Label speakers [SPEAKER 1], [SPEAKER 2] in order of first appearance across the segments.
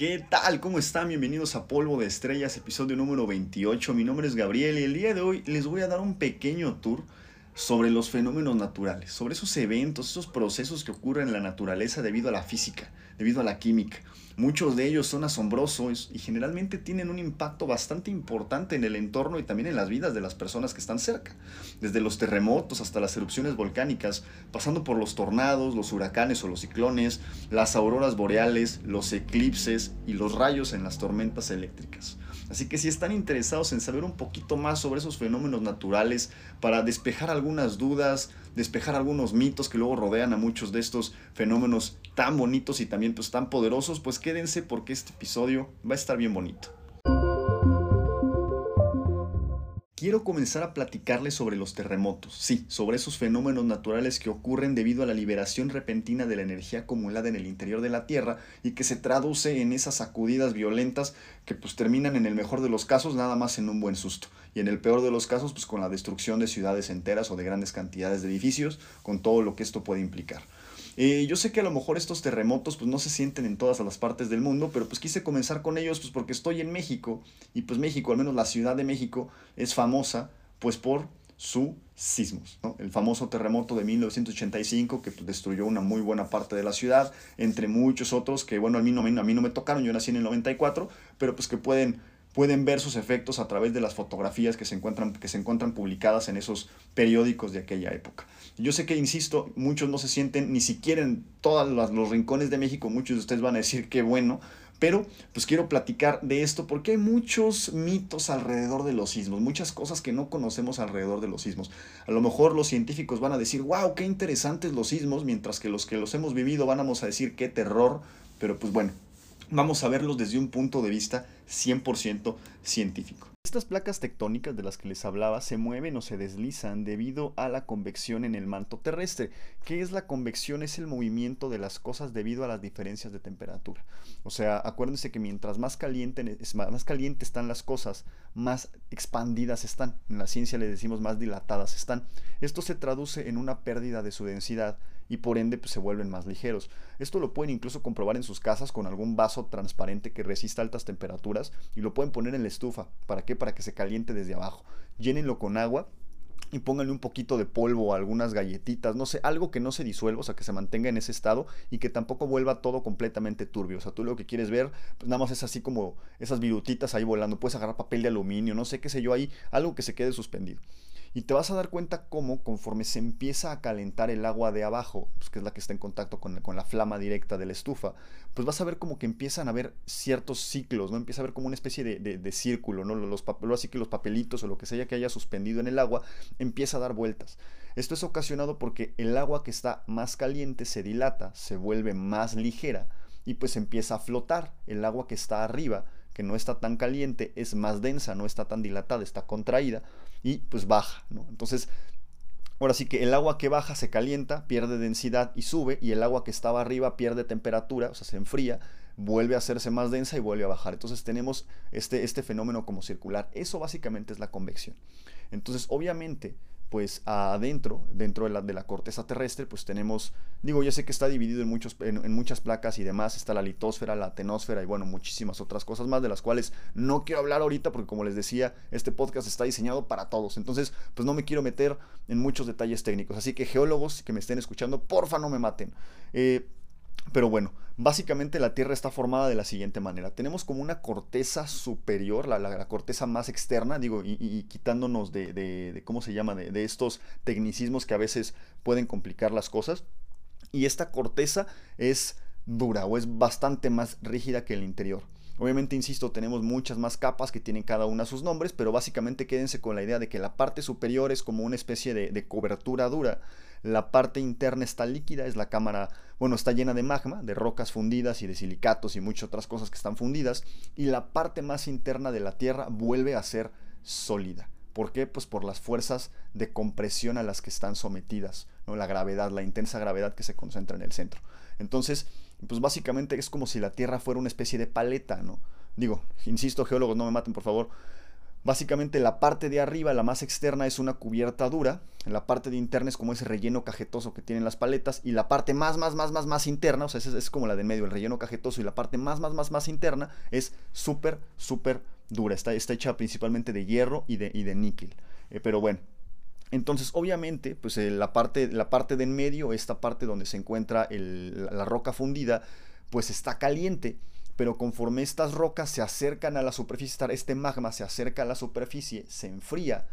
[SPEAKER 1] ¿Qué tal? ¿Cómo están? Bienvenidos a Polvo de Estrellas, episodio número 28. Mi nombre es Gabriel y el día de hoy les voy a dar un pequeño tour sobre los fenómenos naturales, sobre esos eventos, esos procesos que ocurren en la naturaleza debido a la física, debido a la química. Muchos de ellos son asombrosos y generalmente tienen un impacto bastante importante en el entorno y también en las vidas de las personas que están cerca. Desde los terremotos hasta las erupciones volcánicas, pasando por los tornados, los huracanes o los ciclones, las auroras boreales, los eclipses y los rayos en las tormentas eléctricas. Así que si están interesados en saber un poquito más sobre esos fenómenos naturales para despejar algunas dudas, despejar algunos mitos que luego rodean a muchos de estos fenómenos tan bonitos y también pues tan poderosos, pues quédense porque este episodio va a estar bien bonito. Quiero comenzar a platicarles sobre los terremotos, sí, sobre esos fenómenos naturales que ocurren debido a la liberación repentina de la energía acumulada en el interior de la Tierra y que se traduce en esas sacudidas violentas que pues terminan en el mejor de los casos nada más en un buen susto y en el peor de los casos pues con la destrucción de ciudades enteras o de grandes cantidades de edificios con todo lo que esto puede implicar. Eh, yo sé que a lo mejor estos terremotos pues no se sienten en todas las partes del mundo, pero pues quise comenzar con ellos pues porque estoy en México y pues México, al menos la Ciudad de México, es famosa pues por sus sismos. El famoso terremoto de 1985 que pues, destruyó una muy buena parte de la ciudad, entre muchos otros que bueno, a mí, no, a mí no me tocaron, yo nací en el 94, pero pues que pueden pueden ver sus efectos a través de las fotografías que se encuentran, que se encuentran publicadas en esos periódicos de aquella época. Yo sé que, insisto, muchos no se sienten ni siquiera en todos los rincones de México, muchos de ustedes van a decir qué bueno, pero pues quiero platicar de esto porque hay muchos mitos alrededor de los sismos, muchas cosas que no conocemos alrededor de los sismos. A lo mejor los científicos van a decir, wow, qué interesantes los sismos, mientras que los que los hemos vivido van a decir qué terror, pero pues bueno, vamos a verlos desde un punto de vista 100% científico. Estas placas tectónicas de las que les hablaba se mueven o se deslizan debido a la convección en el manto terrestre. ¿Qué es la convección? Es el movimiento de las cosas debido a las diferencias de temperatura. O sea, acuérdense que mientras más caliente, más caliente están las cosas, más expandidas están. En la ciencia le decimos más dilatadas están. Esto se traduce en una pérdida de su densidad y por ende pues, se vuelven más ligeros. Esto lo pueden incluso comprobar en sus casas con algún vaso transparente que resista altas temperaturas y lo pueden poner en la estufa. ¿Para qué? Para que se caliente desde abajo. Llénenlo con agua y pónganle un poquito de polvo, algunas galletitas, no sé, algo que no se disuelva, o sea, que se mantenga en ese estado y que tampoco vuelva todo completamente turbio. O sea, tú lo que quieres ver, pues nada más es así como esas virutitas ahí volando. Puedes agarrar papel de aluminio, no sé qué sé yo ahí, algo que se quede suspendido. Y te vas a dar cuenta cómo conforme se empieza a calentar el agua de abajo, pues, que es la que está en contacto con, la flama directa de la estufa, pues vas a ver como que empiezan a haber ciertos ciclos, ¿no? Empieza a ver como una especie de, círculo, ¿no? Los, así que los papelitos o lo que sea que haya suspendido en el agua empieza a dar vueltas. Esto es ocasionado porque el agua que está más caliente se dilata, se vuelve más ligera y pues empieza a flotar. El agua que está arriba, que no está tan caliente, es más densa, no está tan dilatada, está contraída y pues baja. Entonces, ahora sí que el agua que baja se calienta, pierde densidad y sube, y el agua que estaba arriba pierde temperatura, o sea, se enfría, vuelve a hacerse más densa y vuelve a bajar. Entonces tenemos este, este fenómeno como circular. Eso básicamente es la convección. Entonces, obviamente, pues adentro, dentro de la, de la, corteza terrestre, pues tenemos, digo, ya sé que está dividido en, muchos, en, muchas placas y demás, está la litosfera, la atenosfera y bueno, muchísimas otras cosas más de las cuales no quiero hablar ahorita porque como les decía, este podcast está diseñado para todos, entonces pues no me quiero meter en muchos detalles técnicos, así que geólogos que me estén escuchando, porfa no me maten. Eh, pero bueno, básicamente la Tierra está formada de la siguiente manera. Tenemos como una corteza superior, la, corteza más externa, digo, y, quitándonos de, ¿cómo se llama?, de, estos tecnicismos que a veces pueden complicar las cosas. Y esta corteza es dura o es bastante más rígida que el interior. Obviamente, insisto, tenemos muchas más capas que tienen cada una sus nombres, pero básicamente quédense con la idea de que la parte superior es como una especie de cobertura dura la parte interna está líquida, es la cámara, bueno, está llena de magma, de rocas fundidas y de silicatos y muchas otras cosas que están fundidas. Y la parte más interna de la Tierra vuelve a ser sólida. ¿Por qué? Pues por las fuerzas de compresión a las que están sometidas, ¿no? la gravedad, la intensa gravedad que se concentra en el centro. Entonces, pues básicamente es como si la Tierra fuera una especie de paleta, ¿no? Digo, insisto, geólogos, no me maten por favor, Básicamente la parte de arriba, la más externa, es una cubierta dura. La parte de interna es como ese relleno cajetoso que tienen las paletas. Y la parte más, más, más, más, más interna, o sea, es, es como la de medio, el relleno cajetoso. Y la parte más, más, más, más interna es súper, súper dura. Está, está hecha principalmente de hierro y de, y de níquel. Eh, pero bueno, entonces, obviamente, pues eh, la, parte, la parte de en medio, esta parte donde se encuentra la roca fundida, pues está caliente pero conforme estas rocas se acercan a la superficie, este magma se acerca a la superficie, se enfría,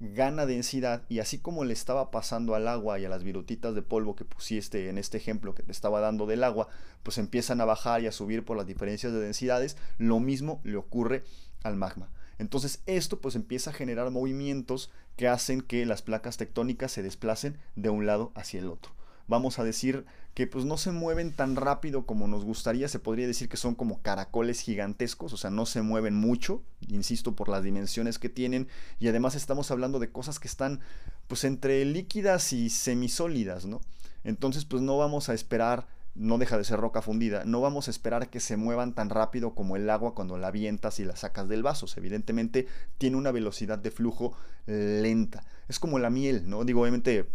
[SPEAKER 1] gana densidad y así como le estaba pasando al agua y a las virutitas de polvo que pusiste en este ejemplo que te estaba dando del agua, pues empiezan a bajar y a subir por las diferencias de densidades, lo mismo le ocurre al magma. Entonces esto pues empieza a generar movimientos que hacen que las placas tectónicas se desplacen de un lado hacia el otro vamos a decir que pues no se mueven tan rápido como nos gustaría, se podría decir que son como caracoles gigantescos, o sea, no se mueven mucho, insisto, por las dimensiones que tienen, y además estamos hablando de cosas que están pues entre líquidas y semisólidas, ¿no? Entonces pues no vamos a esperar no deja de ser roca fundida, no vamos a esperar que se muevan tan rápido como el agua cuando la avientas y la sacas del vaso. evidentemente tiene una velocidad de flujo lenta. Es como la miel, ¿no? Digo, obviamente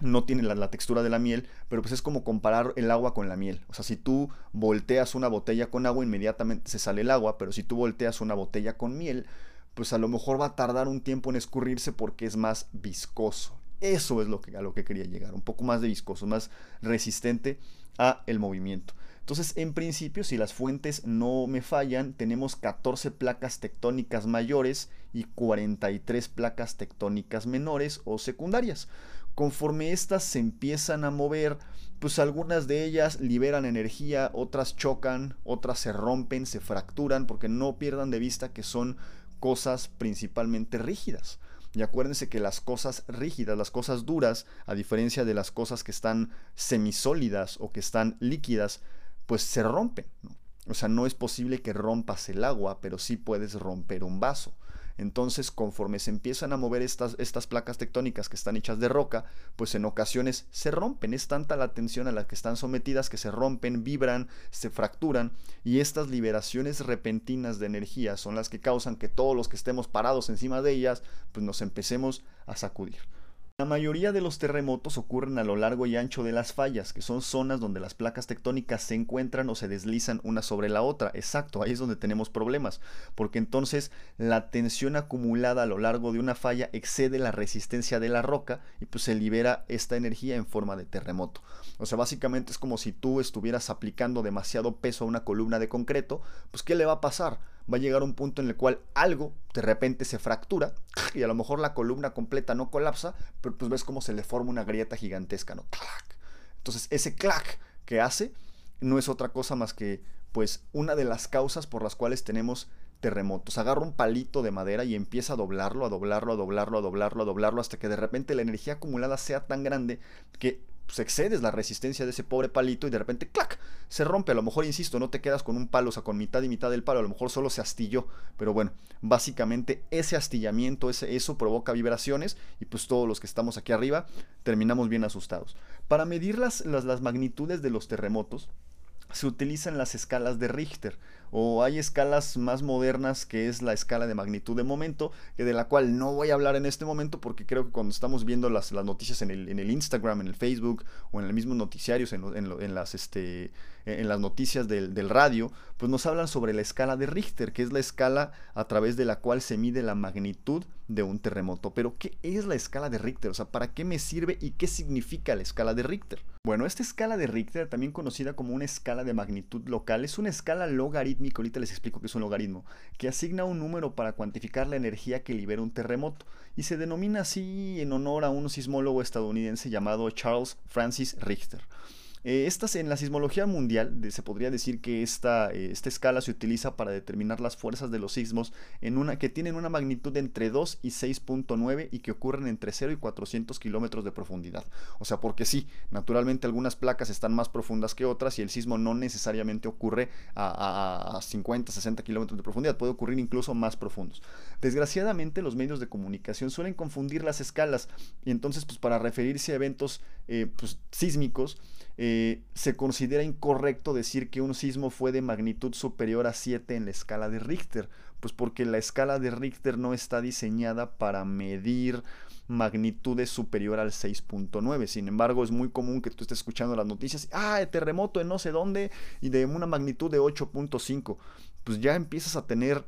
[SPEAKER 1] no tiene la, textura de la miel, pero pues es como comparar el agua con la miel. O sea, si tú volteas una botella con agua, inmediatamente se sale el agua, pero si tú volteas una botella con miel, pues a lo mejor va a tardar un tiempo en escurrirse porque es más viscoso. Eso es lo que, a lo que quería llegar, un poco más de viscoso, más resistente a el movimiento. Entonces, en principio, si las fuentes no me fallan, tenemos 14 placas tectónicas mayores y 43 placas tectónicas menores o secundarias. Conforme estas se empiezan a mover, pues algunas de ellas liberan energía, otras chocan, otras se rompen, se fracturan, porque no pierdan de vista que son cosas principalmente rígidas. Y acuérdense que las cosas rígidas, las cosas duras, a diferencia de las cosas que están semisólidas o que están líquidas, pues se rompen. O sea, no es posible que rompas el agua, pero sí puedes romper un vaso. Entonces, conforme se empiezan a mover estas, estas placas tectónicas que están hechas de roca, pues en ocasiones se rompen. Es tanta la tensión a la que están sometidas que se rompen, vibran, se fracturan y estas liberaciones repentinas de energía son las que causan que todos los que estemos parados encima de ellas, pues nos empecemos a sacudir. La mayoría de los terremotos ocurren a lo largo y ancho de las fallas, que son zonas donde las placas tectónicas se encuentran o se deslizan una sobre la otra. Exacto, ahí es donde tenemos problemas, porque entonces la tensión acumulada a lo largo de una falla excede la resistencia de la roca y pues se libera esta energía en forma de terremoto. O sea, básicamente es como si tú estuvieras aplicando demasiado peso a una columna de concreto, pues ¿qué le va a pasar? Va a llegar un punto en el cual algo de repente se fractura y a lo mejor la columna completa no colapsa, pero pues ves cómo se le forma una grieta gigantesca, ¿no? Entonces ese clac que hace no es otra cosa más que pues una de las causas por las cuales tenemos terremotos. Agarra un palito de madera y empieza a doblarlo, a doblarlo, a doblarlo, a doblarlo, a doblarlo, hasta que de repente la energía acumulada sea tan grande que pues excedes la resistencia de ese pobre palito y de repente, ¡clac! Se rompe. A lo mejor, insisto, no te quedas con un palo, o sea, con mitad y mitad del palo, a lo mejor solo se astilló. Pero bueno, básicamente ese astillamiento, ese, eso provoca vibraciones y pues todos los que estamos aquí arriba terminamos bien asustados. Para medir las, las, las magnitudes de los terremotos, se utilizan las escalas de Richter o hay escalas más modernas que es la escala de magnitud de momento, que de la cual no voy a hablar en este momento porque creo que cuando estamos viendo las, noticias en el, Instagram, en el Facebook o en el mismo noticiarios, en, en, las, este, en las noticias del, del, radio, pues nos hablan sobre la escala de Richter, que es la escala a través de la cual se mide la magnitud de un terremoto. Pero, ¿qué es la escala de Richter? O sea, ¿para qué me sirve y qué significa la escala de Richter? Bueno, esta escala de Richter, también conocida como una escala de magnitud local, es una escala logarítmica, ahorita les explico qué es un logaritmo, que asigna un número para cuantificar la energía que libera un terremoto, y se denomina así en honor a un sismólogo estadounidense llamado Charles Francis Richter. Eh, estas, en la sismología mundial se podría decir que esta, eh, esta escala se utiliza para determinar las fuerzas de los sismos en una, que tienen una magnitud entre 2 y 6.9 y que ocurren entre 0 y 400 kilómetros de profundidad. O sea, porque sí, naturalmente algunas placas están más profundas que otras y el sismo no necesariamente ocurre a, a 50, 60 kilómetros de profundidad, puede ocurrir incluso más profundos. Desgraciadamente los medios de comunicación suelen confundir las escalas y entonces pues para referirse a eventos eh, pues, sísmicos se considera incorrecto decir que un sismo fue de magnitud superior a 7 en la escala de Richter, pues porque la escala de Richter no está diseñada para medir magnitudes superior al 6.9. Sin embargo, es muy común que tú estés escuchando las noticias, ah, terremoto en no sé dónde y de una magnitud de 8.5. Pues ya empiezas a tener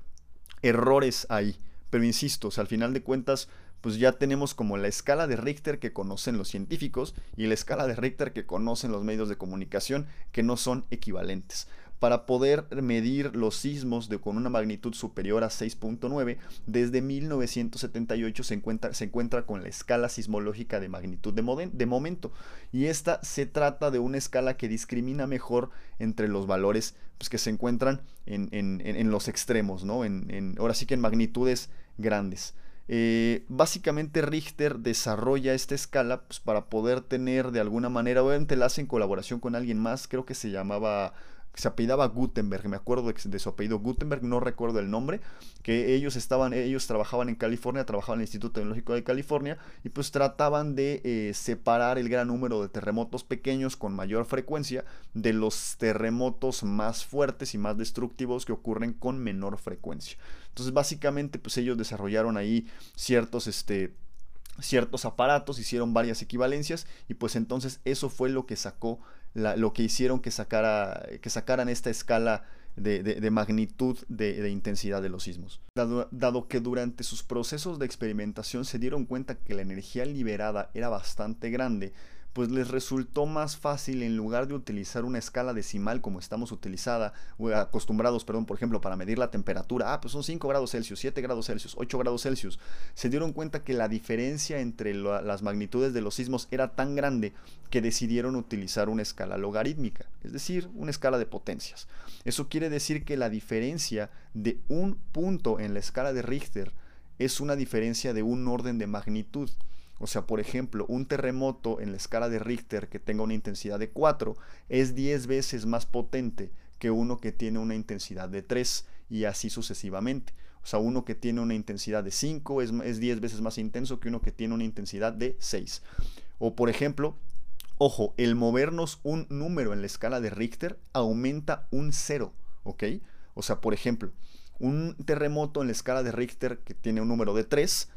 [SPEAKER 1] errores ahí. Pero insisto, al final de cuentas, pues ya tenemos como la escala de Richter que conocen los científicos y la escala de Richter que conocen los medios de comunicación que no son equivalentes. Para poder medir los sismos de, con una magnitud superior a 6.9, desde 1978 se encuentra, se encuentra con la escala sismológica de magnitud de, momento. Y esta se trata de una escala que discrimina mejor entre los valores pues, que se encuentran en, en, los extremos, ¿no? En, ahora sí que en magnitudes grandes. Eh, básicamente Richter desarrolla esta escala pues, para poder tener de alguna manera, obviamente la hace en colaboración con alguien más, creo que se llamaba se apellidaba Gutenberg, me acuerdo de, su apellido Gutenberg, no recuerdo el nombre, que ellos estaban, ellos trabajaban en California, trabajaban en el Instituto Tecnológico de California y pues trataban de eh, separar el gran número de terremotos pequeños con mayor frecuencia de los terremotos más fuertes y más destructivos que ocurren con menor frecuencia. Entonces básicamente pues ellos desarrollaron ahí ciertos este, ciertos aparatos, hicieron varias equivalencias y pues entonces eso fue lo que sacó lo que hicieron que, sacara, que sacaran esta escala de, magnitud de, intensidad de los sismos. Dado, dado, que durante sus procesos de experimentación se dieron cuenta que la energía liberada era bastante grande, pues les resultó más fácil en lugar de utilizar una escala decimal como estamos utilizada, acostumbrados, perdón, por ejemplo, para medir la temperatura, ah, pues son 5 grados Celsius, 7 grados Celsius, 8 grados Celsius, se dieron cuenta que la diferencia entre las magnitudes de los sismos era tan grande que decidieron utilizar una escala logarítmica, es decir, una escala de potencias. Eso quiere decir que la diferencia de un punto en la escala de Richter es una diferencia de un orden de magnitud. O sea, por ejemplo, un terremoto en la escala de Richter que tenga una intensidad de 4 es 10 veces más potente que uno que tiene una intensidad de 3 y así sucesivamente. O sea, uno que tiene una intensidad de 5 es, es 10 veces más intenso que uno que tiene una intensidad de 6. O por ejemplo, ojo, el movernos un número en la escala de Richter aumenta un 0, ¿ok? O sea, por ejemplo, un terremoto en la escala de Richter que tiene un número de 3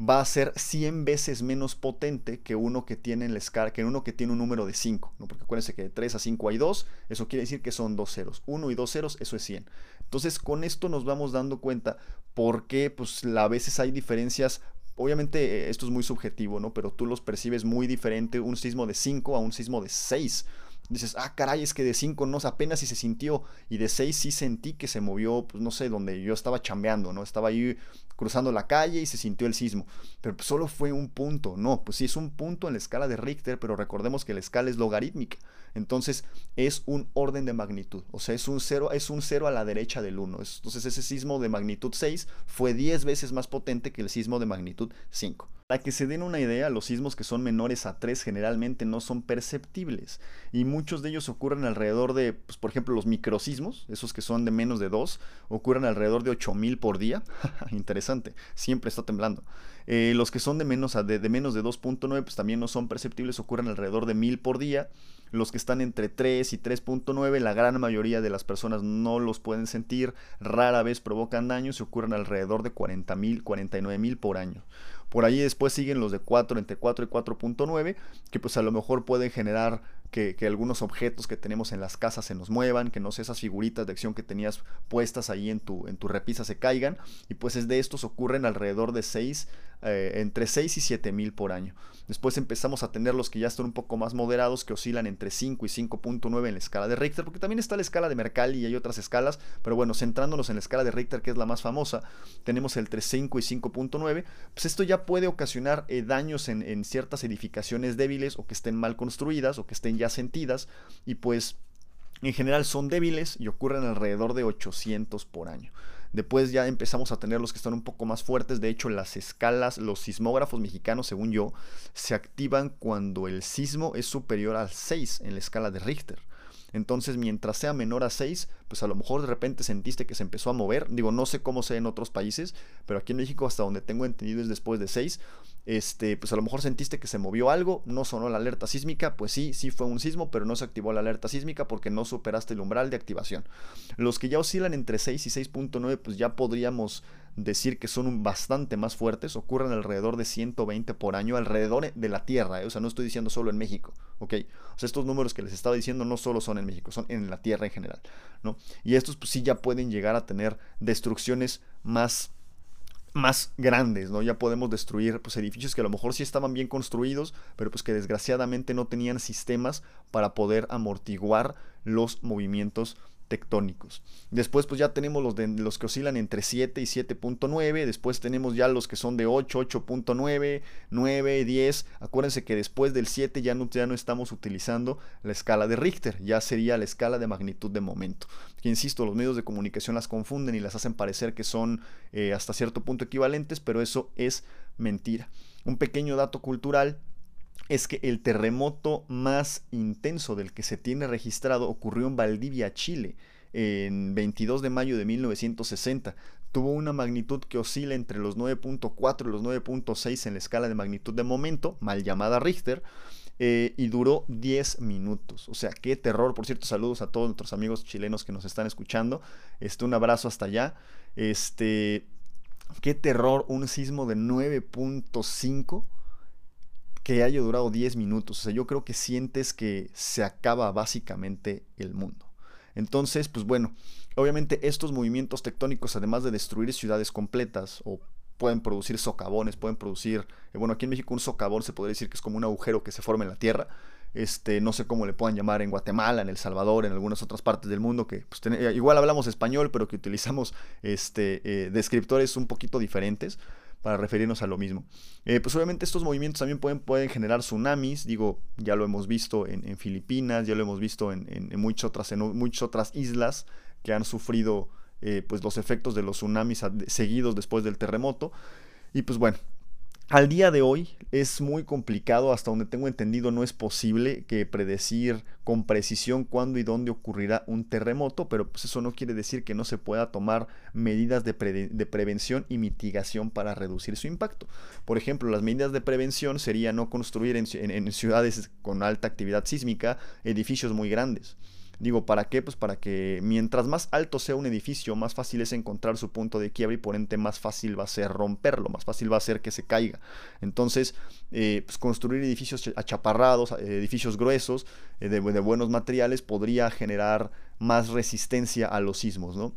[SPEAKER 1] va a ser 100 veces menos potente que uno que tiene en la escala, que uno que tiene un número de 5, ¿no? Porque acuérdense que de 3 a 5 hay 2, eso quiere decir que son dos ceros. 1 y dos ceros, eso es 100. Entonces, con esto nos vamos dando cuenta por qué pues a veces hay diferencias Obviamente eh, esto es muy subjetivo, ¿no? Pero tú los percibes muy diferente un sismo de 5 a un sismo de 6 dices, ah, caray, es que de 5 no, apenas si se sintió, y de 6 sí sentí que se movió, pues no sé, donde yo estaba chambeando, ¿no? Estaba ahí cruzando la calle y se sintió el sismo, pero pues, solo fue un punto, no, pues sí es un punto en la escala de Richter, pero recordemos que la escala es logarítmica, entonces es un orden de magnitud, o sea, es un 0 es un cero a la derecha del 1, entonces ese sismo de magnitud 6 fue 10 veces más potente que el sismo de magnitud 5. Para que se den una idea, los sismos que son menores a 3 generalmente no son perceptibles y muchos de ellos ocurren alrededor de, pues, por ejemplo, los microsismos, esos que son de menos de 2, ocurren alrededor de 8000 por día. Interesante, siempre está temblando. Eh, los que son de menos, de, de menos de 2.9 pues también no son perceptibles, ocurren alrededor de 1000 por día. Los que están entre 3 y 3.9, la gran mayoría de las personas no los pueden sentir, rara vez provocan daños y ocurren alrededor de 40.000, 49.000 por año. Por ahí después siguen los de 4, entre 4 y 4.9, que pues a lo mejor pueden generar que, algunos objetos que tenemos en las casas se nos muevan, que no sé, esas figuritas de acción que tenías puestas ahí en tu, en tu repisa se caigan, y pues es de estos ocurren alrededor de 6, eh, entre 6 y 7 mil por año. Después empezamos a tener los que ya están un poco más moderados, que oscilan entre 5 y 5.9 en la escala de Richter, porque también está la escala de Mercalli y hay otras escalas, pero bueno, centrándonos en la escala de Richter, que es la más famosa, tenemos entre 5 y 5.9, pues esto ya puede ocasionar eh, daños en, en ciertas edificaciones débiles o que estén mal construidas o que estén ya sentidas y pues en general son débiles y ocurren alrededor de 800 por año. Después ya empezamos a tener los que están un poco más fuertes. De hecho, las escalas, los sismógrafos mexicanos, según yo, se activan cuando el sismo es superior al 6 en la escala de Richter. Entonces, mientras sea menor a 6, pues a lo mejor de repente sentiste que se empezó a mover. Digo, no sé cómo sea en otros países, pero aquí en México, hasta donde tengo entendido, es después de 6. Este, pues a lo mejor sentiste que se movió algo, no sonó la alerta sísmica, pues sí, sí fue un sismo, pero no se activó la alerta sísmica porque no superaste el umbral de activación. Los que ya oscilan entre 6 y 6.9, pues ya podríamos decir que son bastante más fuertes, ocurren alrededor de 120 por año alrededor de la Tierra, ¿eh? o sea, no estoy diciendo solo en México. O sea, estos números que les estaba diciendo no solo son en México, son en la Tierra en general, ¿no? Y estos pues sí ya pueden llegar a tener destrucciones más más grandes, ¿no? Ya podemos destruir pues, edificios que a lo mejor sí estaban bien construidos, pero pues que desgraciadamente no tenían sistemas para poder amortiguar los movimientos tectónicos. Después pues ya tenemos los, de, los que oscilan entre 7 y 7.9, después tenemos ya los que son de 8, 8.9, 9, 10. Acuérdense que después del 7 ya no, ya no estamos utilizando la escala de Richter, ya sería la escala de magnitud de momento. Que insisto, los medios de comunicación las confunden y las hacen parecer que son eh, hasta cierto punto equivalentes, pero eso es mentira. Un pequeño dato cultural es que el terremoto más intenso del que se tiene registrado ocurrió en Valdivia, Chile, en 22 de mayo de 1960. Tuvo una magnitud que oscila entre los 9.4 y los 9.6 en la escala de magnitud de momento, mal llamada Richter, eh, y duró 10 minutos. O sea, qué terror. Por cierto, saludos a todos nuestros amigos chilenos que nos están escuchando. Este, un abrazo hasta allá. Este, qué terror, un sismo de 9.5 que haya durado 10 minutos. O sea, yo creo que sientes que se acaba básicamente el mundo. Entonces, pues bueno, obviamente estos movimientos tectónicos, además de destruir ciudades completas o pueden producir socavones, pueden producir, eh, bueno, aquí en México un socavón se podría decir que es como un agujero que se forma en la tierra. Este, no sé cómo le puedan llamar en Guatemala, en El Salvador, en algunas otras partes del mundo, que pues, eh, igual hablamos español, pero que utilizamos este, eh, descriptores un poquito diferentes para referirnos a lo mismo. Eh, pues obviamente estos movimientos también pueden, pueden generar tsunamis, digo, ya lo hemos visto en, Filipinas, ya lo hemos visto en, muchas, otras, en muchas otras islas que han sufrido eh, pues los efectos de los tsunamis seguidos después del terremoto. Y pues bueno, al día de hoy es muy complicado, hasta donde tengo entendido no es posible que predecir con precisión cuándo y dónde ocurrirá un terremoto, pero pues eso no quiere decir que no se pueda tomar medidas de, prevención y mitigación para reducir su impacto. Por ejemplo, las medidas de prevención sería no construir en ciudades con alta actividad sísmica edificios muy grandes. Digo, ¿para qué? Pues para que mientras más alto sea un edificio, más fácil es encontrar su punto de quiebre y por ende más fácil va a ser romperlo, más fácil va a ser que se caiga. Entonces, eh, pues construir edificios achaparrados, edificios gruesos, eh, de, de buenos materiales, podría generar más resistencia a los sismos, ¿no?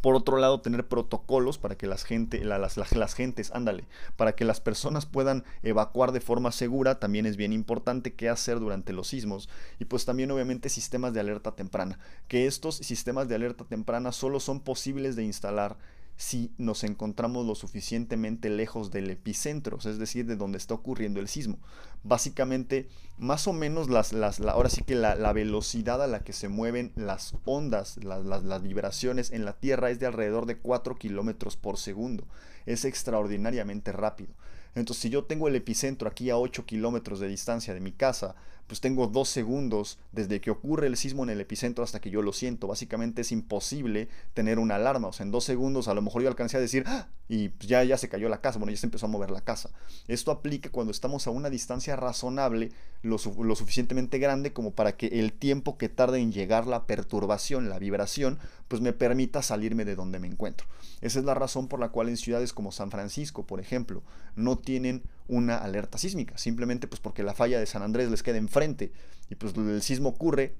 [SPEAKER 1] Por otro lado, tener protocolos para que las, gente, las, las, gentes, ándale, para que las personas puedan evacuar de forma segura, también es bien importante qué hacer durante los sismos. Y pues también obviamente sistemas de alerta temprana, que estos sistemas de alerta temprana solo son posibles de instalar si nos encontramos lo suficientemente lejos del epicentro, es decir, de donde está ocurriendo el sismo. Básicamente, más o menos las, las ahora sí que la, velocidad a la que se mueven las ondas, las, las, vibraciones en la Tierra es de alrededor de 4 kilómetros por segundo. Es extraordinariamente rápido. Entonces, si yo tengo el epicentro aquí a 8 kilómetros de distancia de mi casa, pues tengo dos segundos desde que ocurre el sismo en el epicentro hasta que yo lo siento. Básicamente es imposible tener una alarma. O sea, en dos segundos a lo mejor yo alcancé a decir, ¡Ah! y pues ya, ya se cayó la casa, bueno, ya se empezó a mover la casa. Esto aplica cuando estamos a una distancia razonable, lo, lo suficientemente grande como para que el tiempo que tarde en llegar la perturbación, la vibración, pues me permita salirme de donde me encuentro. Esa es la razón por la cual en ciudades como San Francisco, por ejemplo, no tienen una alerta sísmica, simplemente pues porque la falla de San Andrés les queda enfrente y pues el sismo ocurre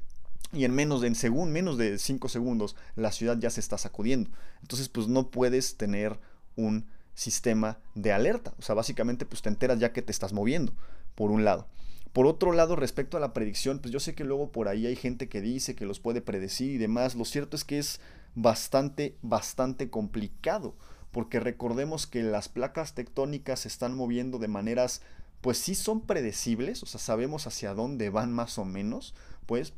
[SPEAKER 1] y en menos de, en menos de 5 segundos la ciudad ya se está sacudiendo. Entonces pues no puedes tener un sistema de alerta, o sea, básicamente pues te enteras ya que te estás moviendo, por un lado. Por otro lado, respecto a la predicción, pues yo sé que luego por ahí hay gente que dice que los puede predecir y demás. Lo cierto es que es bastante, bastante complicado porque recordemos que las placas tectónicas se están moviendo de maneras, pues sí son predecibles, o sea, sabemos hacia dónde van más o menos, pues,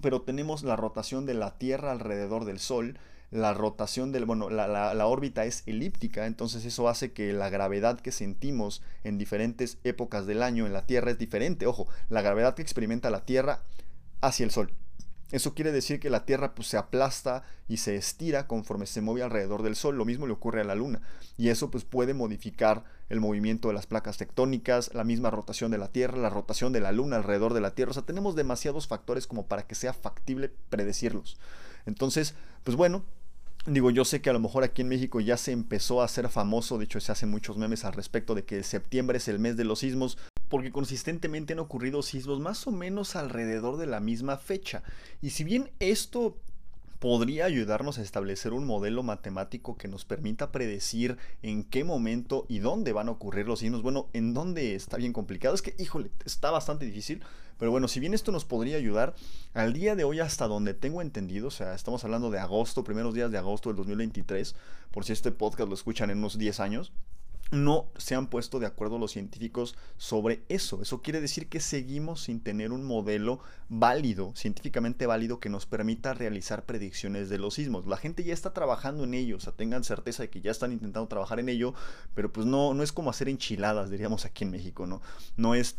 [SPEAKER 1] pero tenemos la rotación de la Tierra alrededor del Sol, la rotación del, bueno, la, la, órbita es elíptica, entonces eso hace que la gravedad que sentimos en diferentes épocas del año en la Tierra es diferente. Ojo, la gravedad que experimenta la Tierra hacia el Sol Eso quiere decir que la Tierra pues, se aplasta y se estira conforme se mueve alrededor del Sol. Lo mismo le ocurre a la Luna. Y eso pues, puede modificar el movimiento de las placas tectónicas, la misma rotación de la Tierra, la rotación de la Luna alrededor de la Tierra. O sea, tenemos demasiados factores como para que sea factible predecirlos. Entonces, pues bueno, Digo, yo sé que a lo mejor aquí en México ya se empezó a hacer famoso, de hecho se hacen muchos memes al respecto de que septiembre es el mes de los sismos, porque consistentemente han ocurrido sismos más o menos alrededor de la misma fecha. Y si bien esto podría ayudarnos a establecer un modelo matemático que nos permita predecir en qué momento y dónde van a ocurrir los sismos. Bueno, en dónde está bien complicado. Es que, híjole, está bastante difícil. Pero bueno, si bien esto nos podría ayudar, al día de hoy hasta donde tengo entendido, o sea, estamos hablando de agosto, primeros días de agosto del 2023, por si este podcast lo escuchan en unos 10 años, no se han puesto de acuerdo los científicos sobre eso. Eso quiere decir que seguimos sin tener un modelo válido, científicamente válido, que nos permita realizar predicciones de los sismos. La gente ya está trabajando en ello, o sea, tengan certeza de que ya están intentando trabajar en ello, pero pues no, no es como hacer enchiladas, diríamos aquí en México, ¿no? No es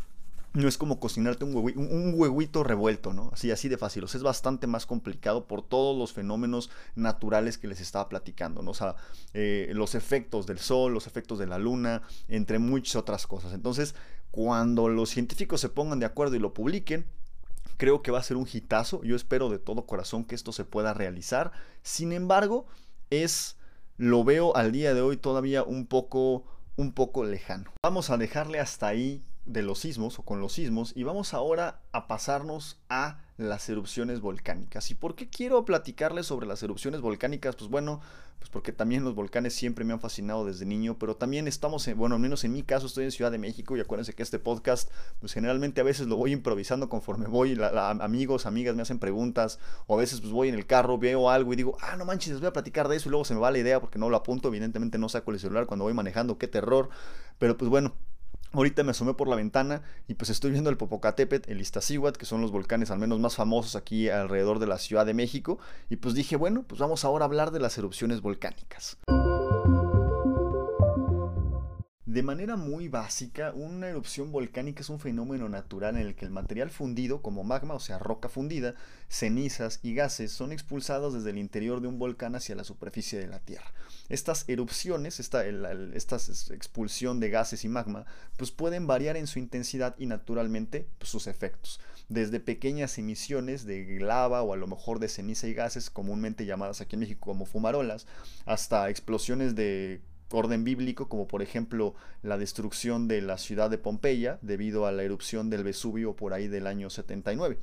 [SPEAKER 1] no es como cocinarte un, huevito, revuelto, ¿no? Así, así de fácil. Es bastante más complicado por todos los fenómenos naturales que les estaba platicando, ¿no? O sea, eh, los efectos del sol, los efectos de la luna, entre muchas otras cosas. Entonces, cuando los científicos se pongan de acuerdo y lo publiquen, creo que va a ser un hitazo. Yo espero de todo corazón que esto se pueda realizar. Sin embargo, es, lo veo al día de hoy todavía un poco, un poco lejano. Vamos a dejarle hasta ahí de los sismos o con los sismos y vamos ahora a pasarnos a las erupciones volcánicas. ¿Y por qué quiero platicarles sobre las erupciones volcánicas? Pues bueno, pues porque también los volcanes siempre me han fascinado desde niño, pero también estamos, en, bueno, al menos en mi caso estoy en Ciudad de México y acuérdense que este podcast, pues generalmente a veces lo voy improvisando conforme voy, amigos, amigas me hacen preguntas, o a veces pues voy en el carro, veo algo y digo, ah, no manches, les voy a platicar de eso y luego se me va la idea porque no lo apunto, evidentemente no saco el celular cuando voy manejando, qué terror, pero pues bueno, Ahorita me asomé por la ventana y pues estoy viendo el Popocatépetl, el Iztaccíhuatl, que son los volcanes al menos más famosos aquí alrededor de la Ciudad de México. Y pues dije, bueno, pues vamos ahora a hablar de las erupciones volcánicas. De manera muy básica, una erupción volcánica es un fenómeno natural en el que el material fundido, como magma, o sea, roca fundida, cenizas y gases, son expulsados desde el interior de un volcán hacia la superficie de la Tierra. Estas erupciones, esta, expulsión de gases y magma, pues pueden variar en su intensidad y naturalmente pues, sus efectos. Desde pequeñas emisiones de lava o a lo mejor de ceniza y gases, comúnmente llamadas aquí en México como fumarolas, hasta explosiones de orden bíblico, como por ejemplo la destrucción de la ciudad de Pompeya debido a la erupción del Vesubio por ahí del año 79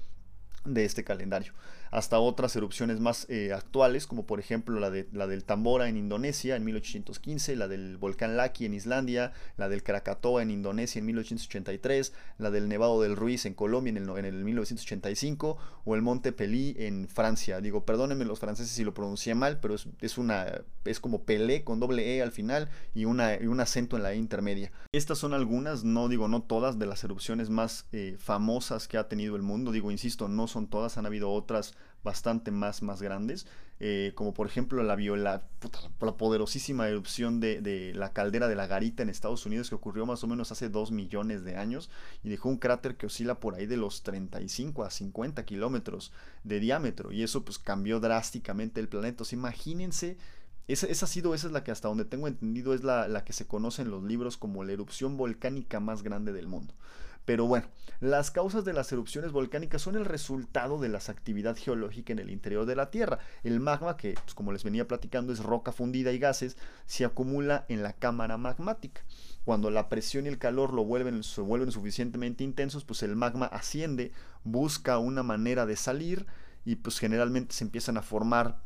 [SPEAKER 1] de este calendario hasta otras erupciones más eh, actuales, como por ejemplo la, de, la del Tambora en Indonesia en 1815, la del volcán Laki en Islandia, la del Krakatoa en Indonesia en 1883, la del Nevado del Ruiz en Colombia en el, en el 1985 o el Monte Pelí en Francia. Digo, perdónenme los franceses si lo pronuncié mal, pero es, es, una, es como Pelé con doble E al final y, una, y un acento en la E intermedia. Estas son algunas, no digo no todas, de las erupciones más eh, famosas que ha tenido el mundo. Digo, insisto, no son todas, han habido otras bastante más, más grandes, eh, como por ejemplo la, la, la poderosísima erupción de, la caldera de la Garita en Estados Unidos que ocurrió más o menos hace 2 millones de años y dejó un cráter que oscila por ahí de los 35 a 50 kilómetros de diámetro y eso pues cambió drásticamente el planeta. imagínense esa, esa, ha sido, esa es la que hasta donde tengo entendido es la, la, que se conoce en los libros como la erupción volcánica más grande del mundo. Pero bueno, las causas de las erupciones volcánicas son el resultado de la actividad geológica en el interior de la Tierra. El magma, que pues, como les venía platicando es roca fundida y gases, se acumula en la cámara magmática. Cuando la presión y el calor lo vuelven, se vuelven suficientemente intensos, pues el magma asciende, busca una manera de salir y pues generalmente se empiezan a formar,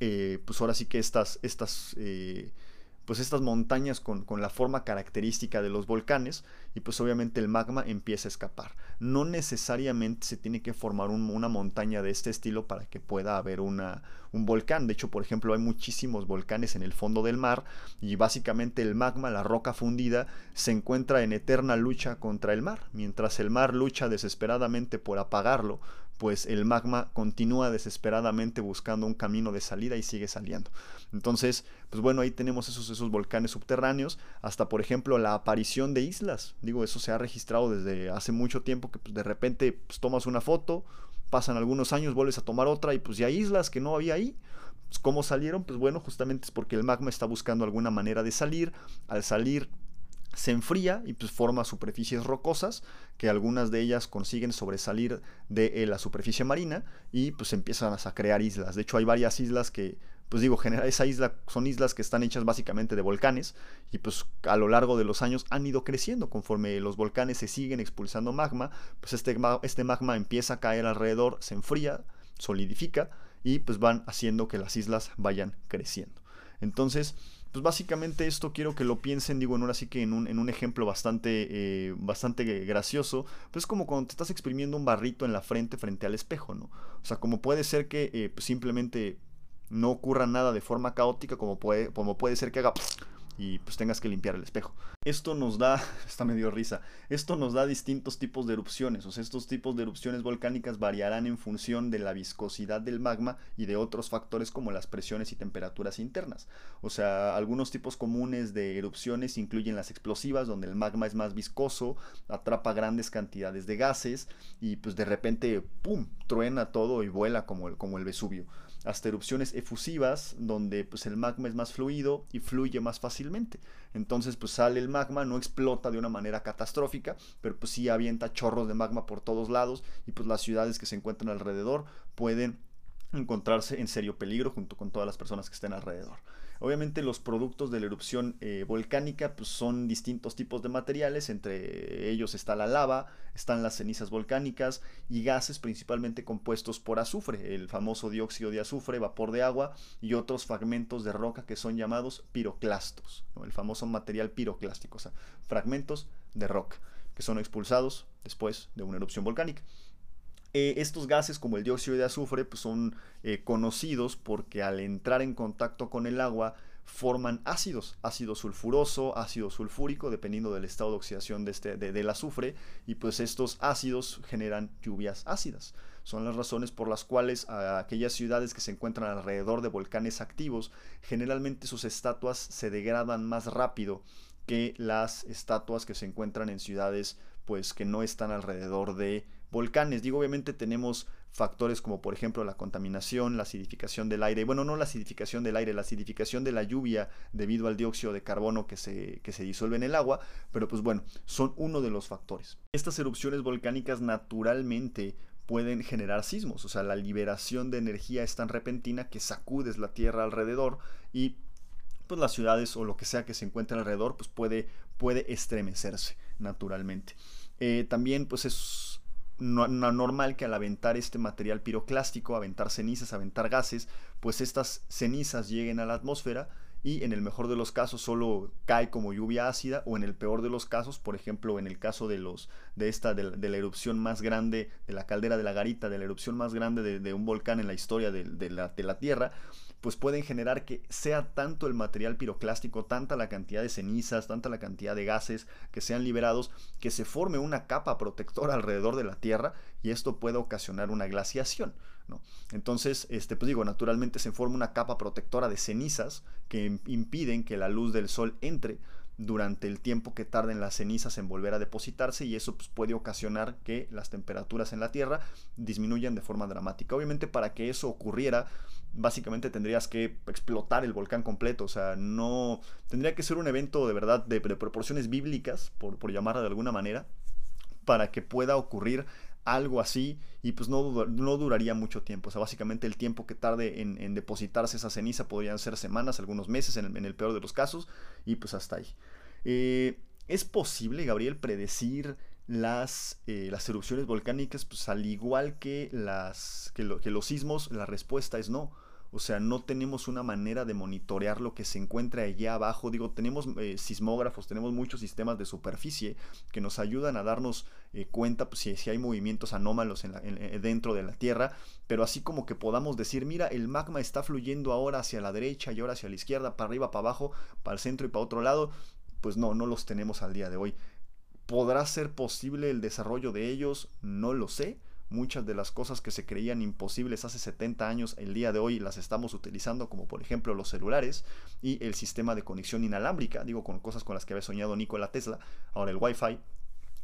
[SPEAKER 1] eh, pues ahora sí que estas, estas eh, pues estas montañas con, la forma característica de los volcanes y pues obviamente el magma empieza a escapar. No necesariamente se tiene que formar una montaña de este estilo para que pueda haber una, un volcán. De hecho, por ejemplo, hay muchísimos volcanes en el fondo del mar y básicamente el magma, la roca fundida, se encuentra en eterna lucha contra el mar. Mientras el mar lucha desesperadamente por apagarlo, pues el magma continúa desesperadamente buscando un camino de salida y sigue saliendo. Entonces, pues bueno, ahí tenemos esos, esos volcanes subterráneos, hasta por ejemplo la aparición de islas. Digo, eso se ha registrado desde hace mucho tiempo que pues, de repente pues, tomas una foto, pasan algunos años, vuelves a tomar otra y pues ya hay islas que no había ahí. Pues, ¿Cómo salieron? Pues bueno, justamente es porque el magma está buscando alguna manera de salir. Al salir se enfría y pues forma superficies rocosas que algunas de ellas consiguen sobresalir de eh, la superficie marina y pues empiezan a crear islas. De hecho hay varias islas que pues digo, esa isla son islas que están hechas básicamente de volcanes y pues a lo largo de los años han ido creciendo conforme los volcanes se siguen expulsando magma, pues este, este magma empieza a caer alrededor, se enfría, solidifica y pues van haciendo que las islas vayan creciendo. Entonces, pues básicamente esto quiero que lo piensen, digo, en ahora sí que en un, en un ejemplo bastante, eh, bastante gracioso, pues es como cuando te estás exprimiendo un barrito en la frente frente al espejo, ¿no? O sea, como puede ser que eh, pues simplemente no ocurra nada de forma caótica, como puede, como puede ser que haga y pues tengas que limpiar el espejo. Esto nos da, está medio risa, esto nos da distintos tipos de erupciones, o sea, estos tipos de erupciones volcánicas variarán en función de la viscosidad del magma y de otros factores como las presiones y temperaturas internas. O sea, algunos tipos comunes de erupciones incluyen las explosivas, donde el magma es más viscoso, atrapa grandes cantidades de gases y pues de repente, ¡pum!, truena todo y vuela como el, como el Vesubio hasta erupciones efusivas, donde pues, el magma es más fluido y fluye más fácilmente. Entonces, pues sale el magma, no explota de una manera catastrófica, pero pues sí avienta chorros de magma por todos lados y pues las ciudades que se encuentran alrededor pueden encontrarse en serio peligro junto con todas las personas que estén alrededor. Obviamente los productos de la erupción eh, volcánica pues, son distintos tipos de materiales, entre ellos está la lava, están las cenizas volcánicas y gases principalmente compuestos por azufre, el famoso dióxido de azufre, vapor de agua y otros fragmentos de roca que son llamados piroclastos, el famoso material piroclástico, o sea, fragmentos de roca que son expulsados después de una erupción volcánica. Eh, estos gases como el dióxido de azufre pues, son eh, conocidos porque al entrar en contacto con el agua forman ácidos, ácido sulfuroso, ácido sulfúrico, dependiendo del estado de oxidación de este, del azufre, y pues estos ácidos generan lluvias ácidas. Son las razones por las cuales aquellas ciudades que se encuentran alrededor de volcanes activos, generalmente sus estatuas se degradan más rápido que las estatuas que se encuentran en ciudades pues que no están alrededor de volcanes. Digo, obviamente tenemos factores como por ejemplo la contaminación, la acidificación del aire, bueno, no la acidificación del aire, la acidificación de la lluvia debido al dióxido de carbono que se, que se disuelve en el agua, pero pues bueno, son uno de los factores. Estas erupciones volcánicas naturalmente pueden generar sismos, o sea, la liberación de energía es tan repentina que sacudes la tierra alrededor y pues las ciudades o lo que sea que se encuentre alrededor pues puede, puede estremecerse naturalmente. Eh, también pues es no, normal que al aventar este material piroclástico, aventar cenizas, aventar gases, pues estas cenizas lleguen a la atmósfera y en el mejor de los casos solo cae como lluvia ácida o en el peor de los casos, por ejemplo en el caso de los de esta de, la erupción más grande de la caldera de la garita, de la erupción más grande de, un volcán en la historia de, de la Tierra, pues pueden generar que sea tanto el material piroclástico, tanta la cantidad de cenizas, tanta la cantidad de gases que sean liberados, que se forme una capa protectora alrededor de la Tierra y esto puede ocasionar una glaciación. ¿no? Entonces, este, pues digo, naturalmente se forma una capa protectora de cenizas que impiden que la luz del sol entre durante el tiempo que tarden las cenizas en volver a depositarse y eso pues, puede ocasionar que las temperaturas en la Tierra disminuyan de forma dramática. Obviamente para que eso ocurriera, básicamente tendrías que explotar el volcán completo, o sea, no tendría que ser un evento de verdad de, proporciones bíblicas, por, por llamarla de alguna manera, para que pueda ocurrir algo así y pues no, no duraría mucho tiempo. O sea, básicamente el tiempo que tarde en, depositarse esa ceniza podrían ser semanas, algunos meses en el, peor de los casos y pues hasta ahí. Eh, ¿Es posible, Gabriel, predecir las, eh, las erupciones volcánicas? Pues al igual que, las, que, que los sismos, la respuesta es no. O sea, no tenemos una manera de monitorear lo que se encuentra allá abajo. Digo, tenemos eh, sismógrafos, tenemos muchos sistemas de superficie que nos ayudan a darnos eh, cuenta pues, si, si, hay movimientos anómalos eh, dentro de la Tierra. Pero así como que podamos decir, mira, el magma está fluyendo ahora hacia la derecha y ahora hacia la izquierda, para arriba, para abajo, para el centro y para otro lado. Pues no, no los tenemos al día de hoy. ¿Podrá ser posible el desarrollo de ellos? No lo sé Muchas de las cosas que se creían imposibles hace 70 años, el día de hoy las estamos utilizando, como por ejemplo los celulares y el sistema de conexión inalámbrica, digo con cosas con las que había soñado Nikola Tesla, ahora el Wi-Fi.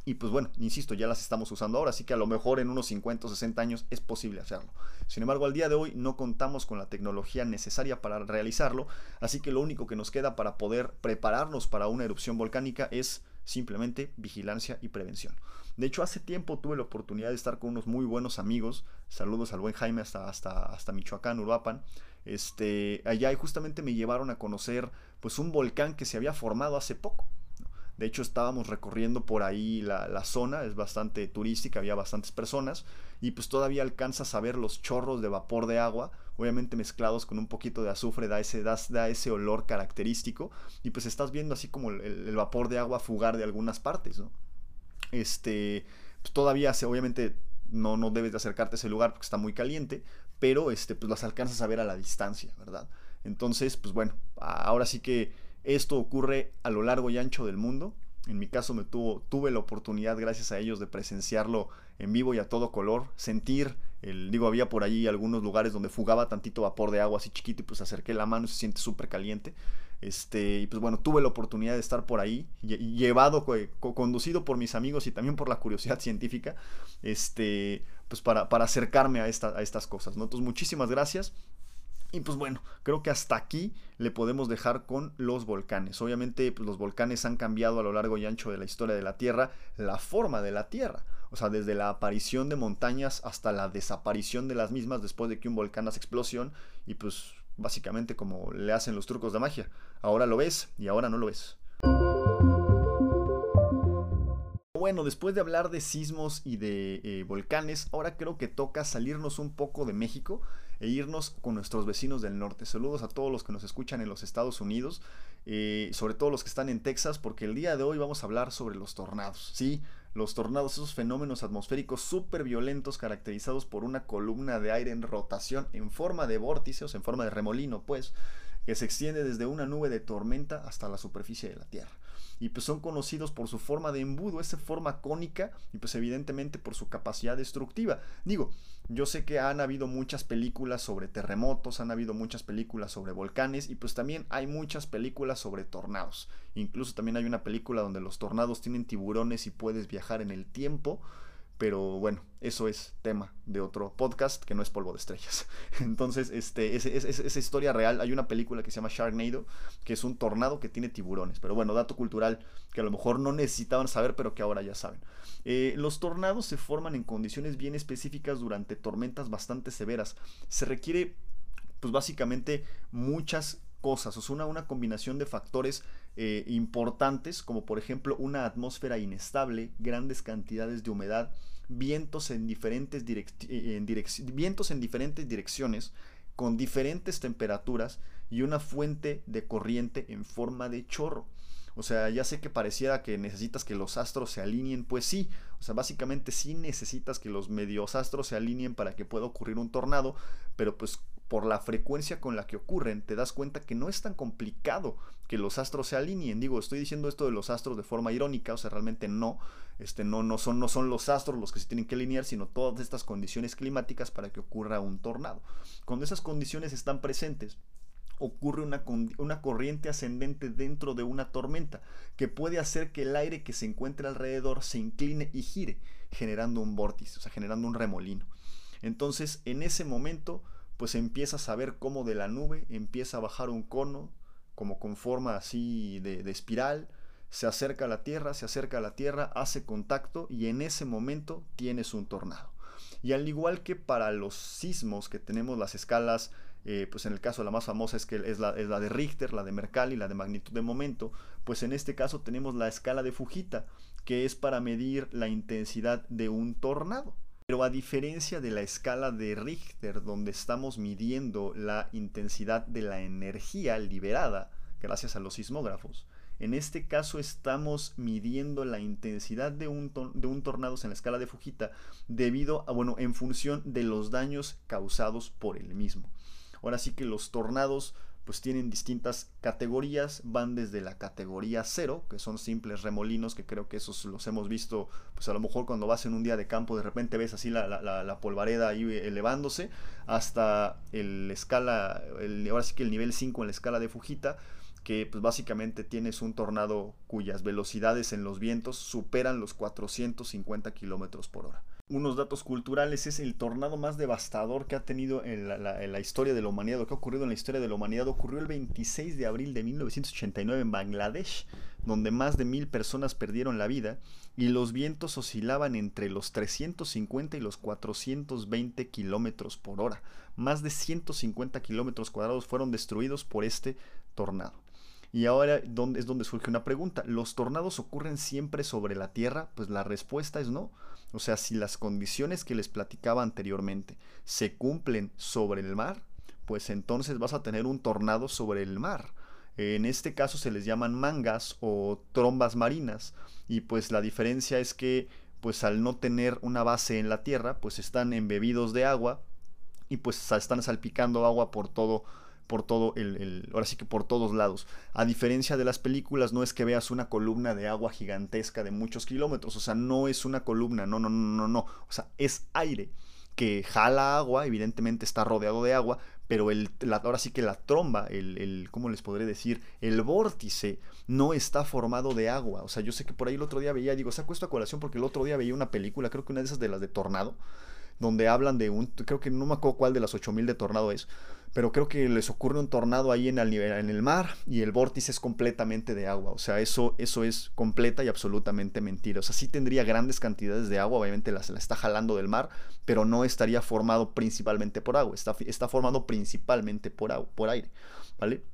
[SPEAKER 1] Y pues bueno, insisto, ya las estamos usando ahora, así que a lo mejor en unos 50 o 60 años es posible hacerlo. Sin embargo, al día de hoy no contamos con la tecnología necesaria para realizarlo, así que lo único que nos queda para poder prepararnos para una erupción volcánica es simplemente vigilancia y prevención. De hecho, hace tiempo tuve la oportunidad de estar con unos muy buenos amigos. Saludos al buen Jaime hasta, hasta, hasta Michoacán, Uruapan. Este, allá y justamente me llevaron a conocer pues un volcán que se había formado hace poco. De hecho, estábamos recorriendo por ahí la, zona, es bastante turística, había bastantes personas y pues todavía alcanzas a ver los chorros de vapor de agua, obviamente mezclados con un poquito de azufre, da ese, da, ese olor característico y pues estás viendo así como el, vapor de agua fugar de algunas partes, ¿no? Este, pues todavía se, obviamente no, no debes de acercarte a ese lugar porque está muy caliente, pero este, pues las alcanzas a ver a la distancia, ¿verdad? Entonces, pues bueno, ahora sí que esto ocurre a lo largo y ancho del mundo. En mi caso me tuve la oportunidad, gracias a ellos, de presenciarlo en vivo y a todo color, sentir, el, digo, había por allí algunos lugares donde fugaba tantito vapor de agua así chiquito y pues acerqué la mano y se siente súper caliente. Este, y pues bueno, tuve la oportunidad de estar por ahí, llevado, conducido por mis amigos y también por la curiosidad científica, este, pues para, acercarme a, esta, a estas cosas. Entonces, muchísimas gracias. Y pues bueno, creo que hasta aquí le podemos dejar con los volcanes. Obviamente pues los volcanes han cambiado a lo largo y ancho de la historia de la Tierra la forma de la Tierra. O sea, desde la aparición de montañas hasta la desaparición de las mismas después de que un volcán hace explosión. Y pues básicamente como le hacen los trucos de magia. Ahora lo ves y ahora no lo ves. Bueno, después de hablar de sismos y de eh, volcanes, ahora creo que toca salirnos un poco de México e irnos con nuestros vecinos del norte. Saludos a todos los que nos escuchan en los Estados Unidos, eh, sobre todo los que están en Texas, porque el día de hoy vamos a hablar sobre los tornados. Sí, los tornados, esos fenómenos atmosféricos súper violentos caracterizados por una columna de aire en rotación en forma de vórtice, o sea, en forma de remolino, pues, que se extiende desde una nube de tormenta hasta la superficie de la Tierra y pues son conocidos por su forma de embudo, esa forma cónica y pues evidentemente por su capacidad destructiva. Digo, yo sé que han habido muchas películas sobre terremotos, han habido muchas películas sobre volcanes y pues también hay muchas películas sobre tornados. Incluso también hay una película donde los tornados tienen tiburones y puedes viajar en el tiempo. Pero bueno, eso es tema de otro podcast que no es polvo de estrellas. Entonces, este, es, historia real. Hay una película que se llama Sharknado, que es un tornado que tiene tiburones. Pero bueno, dato cultural que a lo mejor no necesitaban saber, pero que ahora ya saben. Eh, los tornados se forman en condiciones bien específicas durante tormentas bastante severas. Se requiere, pues básicamente, muchas cosas, o sea, una, una combinación de factores eh, importantes, como por ejemplo una atmósfera inestable, grandes cantidades de humedad, vientos en diferentes, eh, vientos en diferentes direcciones, con diferentes temperaturas y una fuente de corriente en forma de chorro. O sea, ya sé que pareciera que necesitas que los astros se alineen, pues sí, o sea, básicamente sí necesitas que los medios astros se alineen para que pueda ocurrir un tornado, pero pues por la frecuencia con la que ocurren, te das cuenta que no es tan complicado que los astros se alineen. Digo, estoy diciendo esto de los astros de forma irónica, o sea, realmente no, este, no, no, son, no son los astros los que se tienen que alinear, sino todas estas condiciones climáticas para que ocurra un tornado. Cuando esas condiciones están presentes, ocurre una, una, corriente ascendente dentro de una tormenta que puede hacer que el aire que se encuentre alrededor se incline y gire, generando un vórtice, o sea, generando un remolino. Entonces, en ese momento, pues empiezas a ver cómo de la nube empieza a bajar un cono, como con forma así de, espiral, se acerca a la Tierra, se acerca a la Tierra, hace contacto y en ese momento tienes un tornado. Y al igual que para los sismos que tenemos las escalas, eh, pues en el caso la más famosa es que es la, es la de Richter, la de Mercalli, la de magnitud de momento, pues en este caso tenemos la escala de Fujita, que es para medir la intensidad de un tornado. Pero a diferencia de la escala de Richter, donde estamos midiendo la intensidad de la energía liberada gracias a los sismógrafos, en este caso estamos midiendo la intensidad de un, tornado en la escala de Fujita debido a, bueno, en función de los daños causados por el mismo. Ahora sí que los tornados pues tienen distintas categorías, van desde la categoría 0, que son simples remolinos, que creo que esos los hemos visto, pues a lo mejor cuando vas en un día de campo de repente ves así la, la, polvareda ahí elevándose, hasta el escala, el, ahora sí que el nivel 5 en la escala de Fujita, que pues básicamente tienes un tornado cuyas velocidades en los vientos superan los 450 kilómetros por hora unos datos culturales, es el tornado más devastador que ha tenido en la, historia de la humanidad, lo que ha ocurrido en la historia de la humanidad. Ocurrió el 26 de abril de 1989 en Bangladesh, donde más de mil personas perdieron la vida y los vientos oscilaban entre los 350 y los 420 kilómetros por hora. Más de 150 kilómetros cuadrados fueron destruidos por este tornado. Y ahora es donde surge una pregunta. ¿Los tornados ocurren siempre sobre la Tierra? Pues la respuesta es no. O sea, si las condiciones que les platicaba anteriormente se cumplen sobre el mar, pues entonces vas a tener un tornado sobre el mar. En este caso se les llaman mangas o trombas marinas y pues la diferencia es que pues al no tener una base en la tierra, pues están embebidos de agua y pues están salpicando agua por todo por todo el, ahora sí que por todos lados. A diferencia de las películas, no es que veas una columna de agua gigantesca de muchos kilómetros, o sea, no es una columna, no, no, no, no, no, o sea, es aire que jala agua, evidentemente está rodeado de agua, pero el, ahora sí que la tromba, el, el, ¿cómo les podré decir? El vórtice no está formado de agua. O sea, yo sé que por ahí el otro día veía, digo, saco esto a colación porque el otro día veía una película, creo que una de esas de las de Tornado, donde hablan de un, creo que no me acuerdo cuál de las 8000 de Tornado es, pero creo que les ocurre un tornado ahí en el, en el mar y el vórtice es completamente de agua. O sea, eso, eso es completa y absolutamente mentira. O sea, sí tendría grandes cantidades de agua, obviamente la, la está jalando del mar, pero no estaría formado principalmente por agua, está, está formado principalmente por, agua, por aire, ¿vale?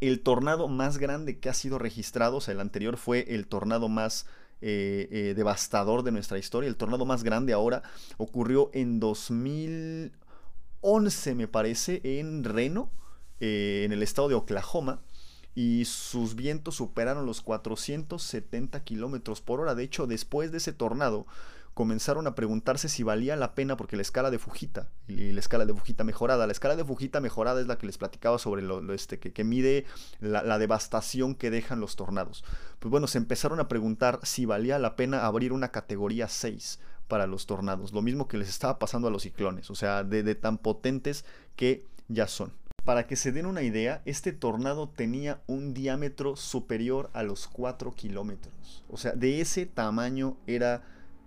[SPEAKER 1] El tornado más grande que ha sido registrado, o sea, el anterior fue el tornado más eh, eh, devastador de nuestra historia. El tornado más grande ahora ocurrió en 2000, 11, me parece, en Reno, eh, en el estado de Oklahoma, y sus vientos superaron los 470 kilómetros por hora. De hecho, después de ese tornado, comenzaron a preguntarse si valía la pena porque la escala de Fujita y la escala de Fujita mejorada, la escala de Fujita mejorada es la que les platicaba sobre lo, este, que, mide la, la, devastación que dejan los tornados. Pues bueno, se empezaron a preguntar si valía la pena abrir una categoría 6 para los tornados, lo mismo que les estaba pasando a los ciclones, o sea, de, tan potentes que ya son. Para que se den una idea, este tornado tenía un diámetro superior a los 4 kilómetros. O sea, de ese tamaño era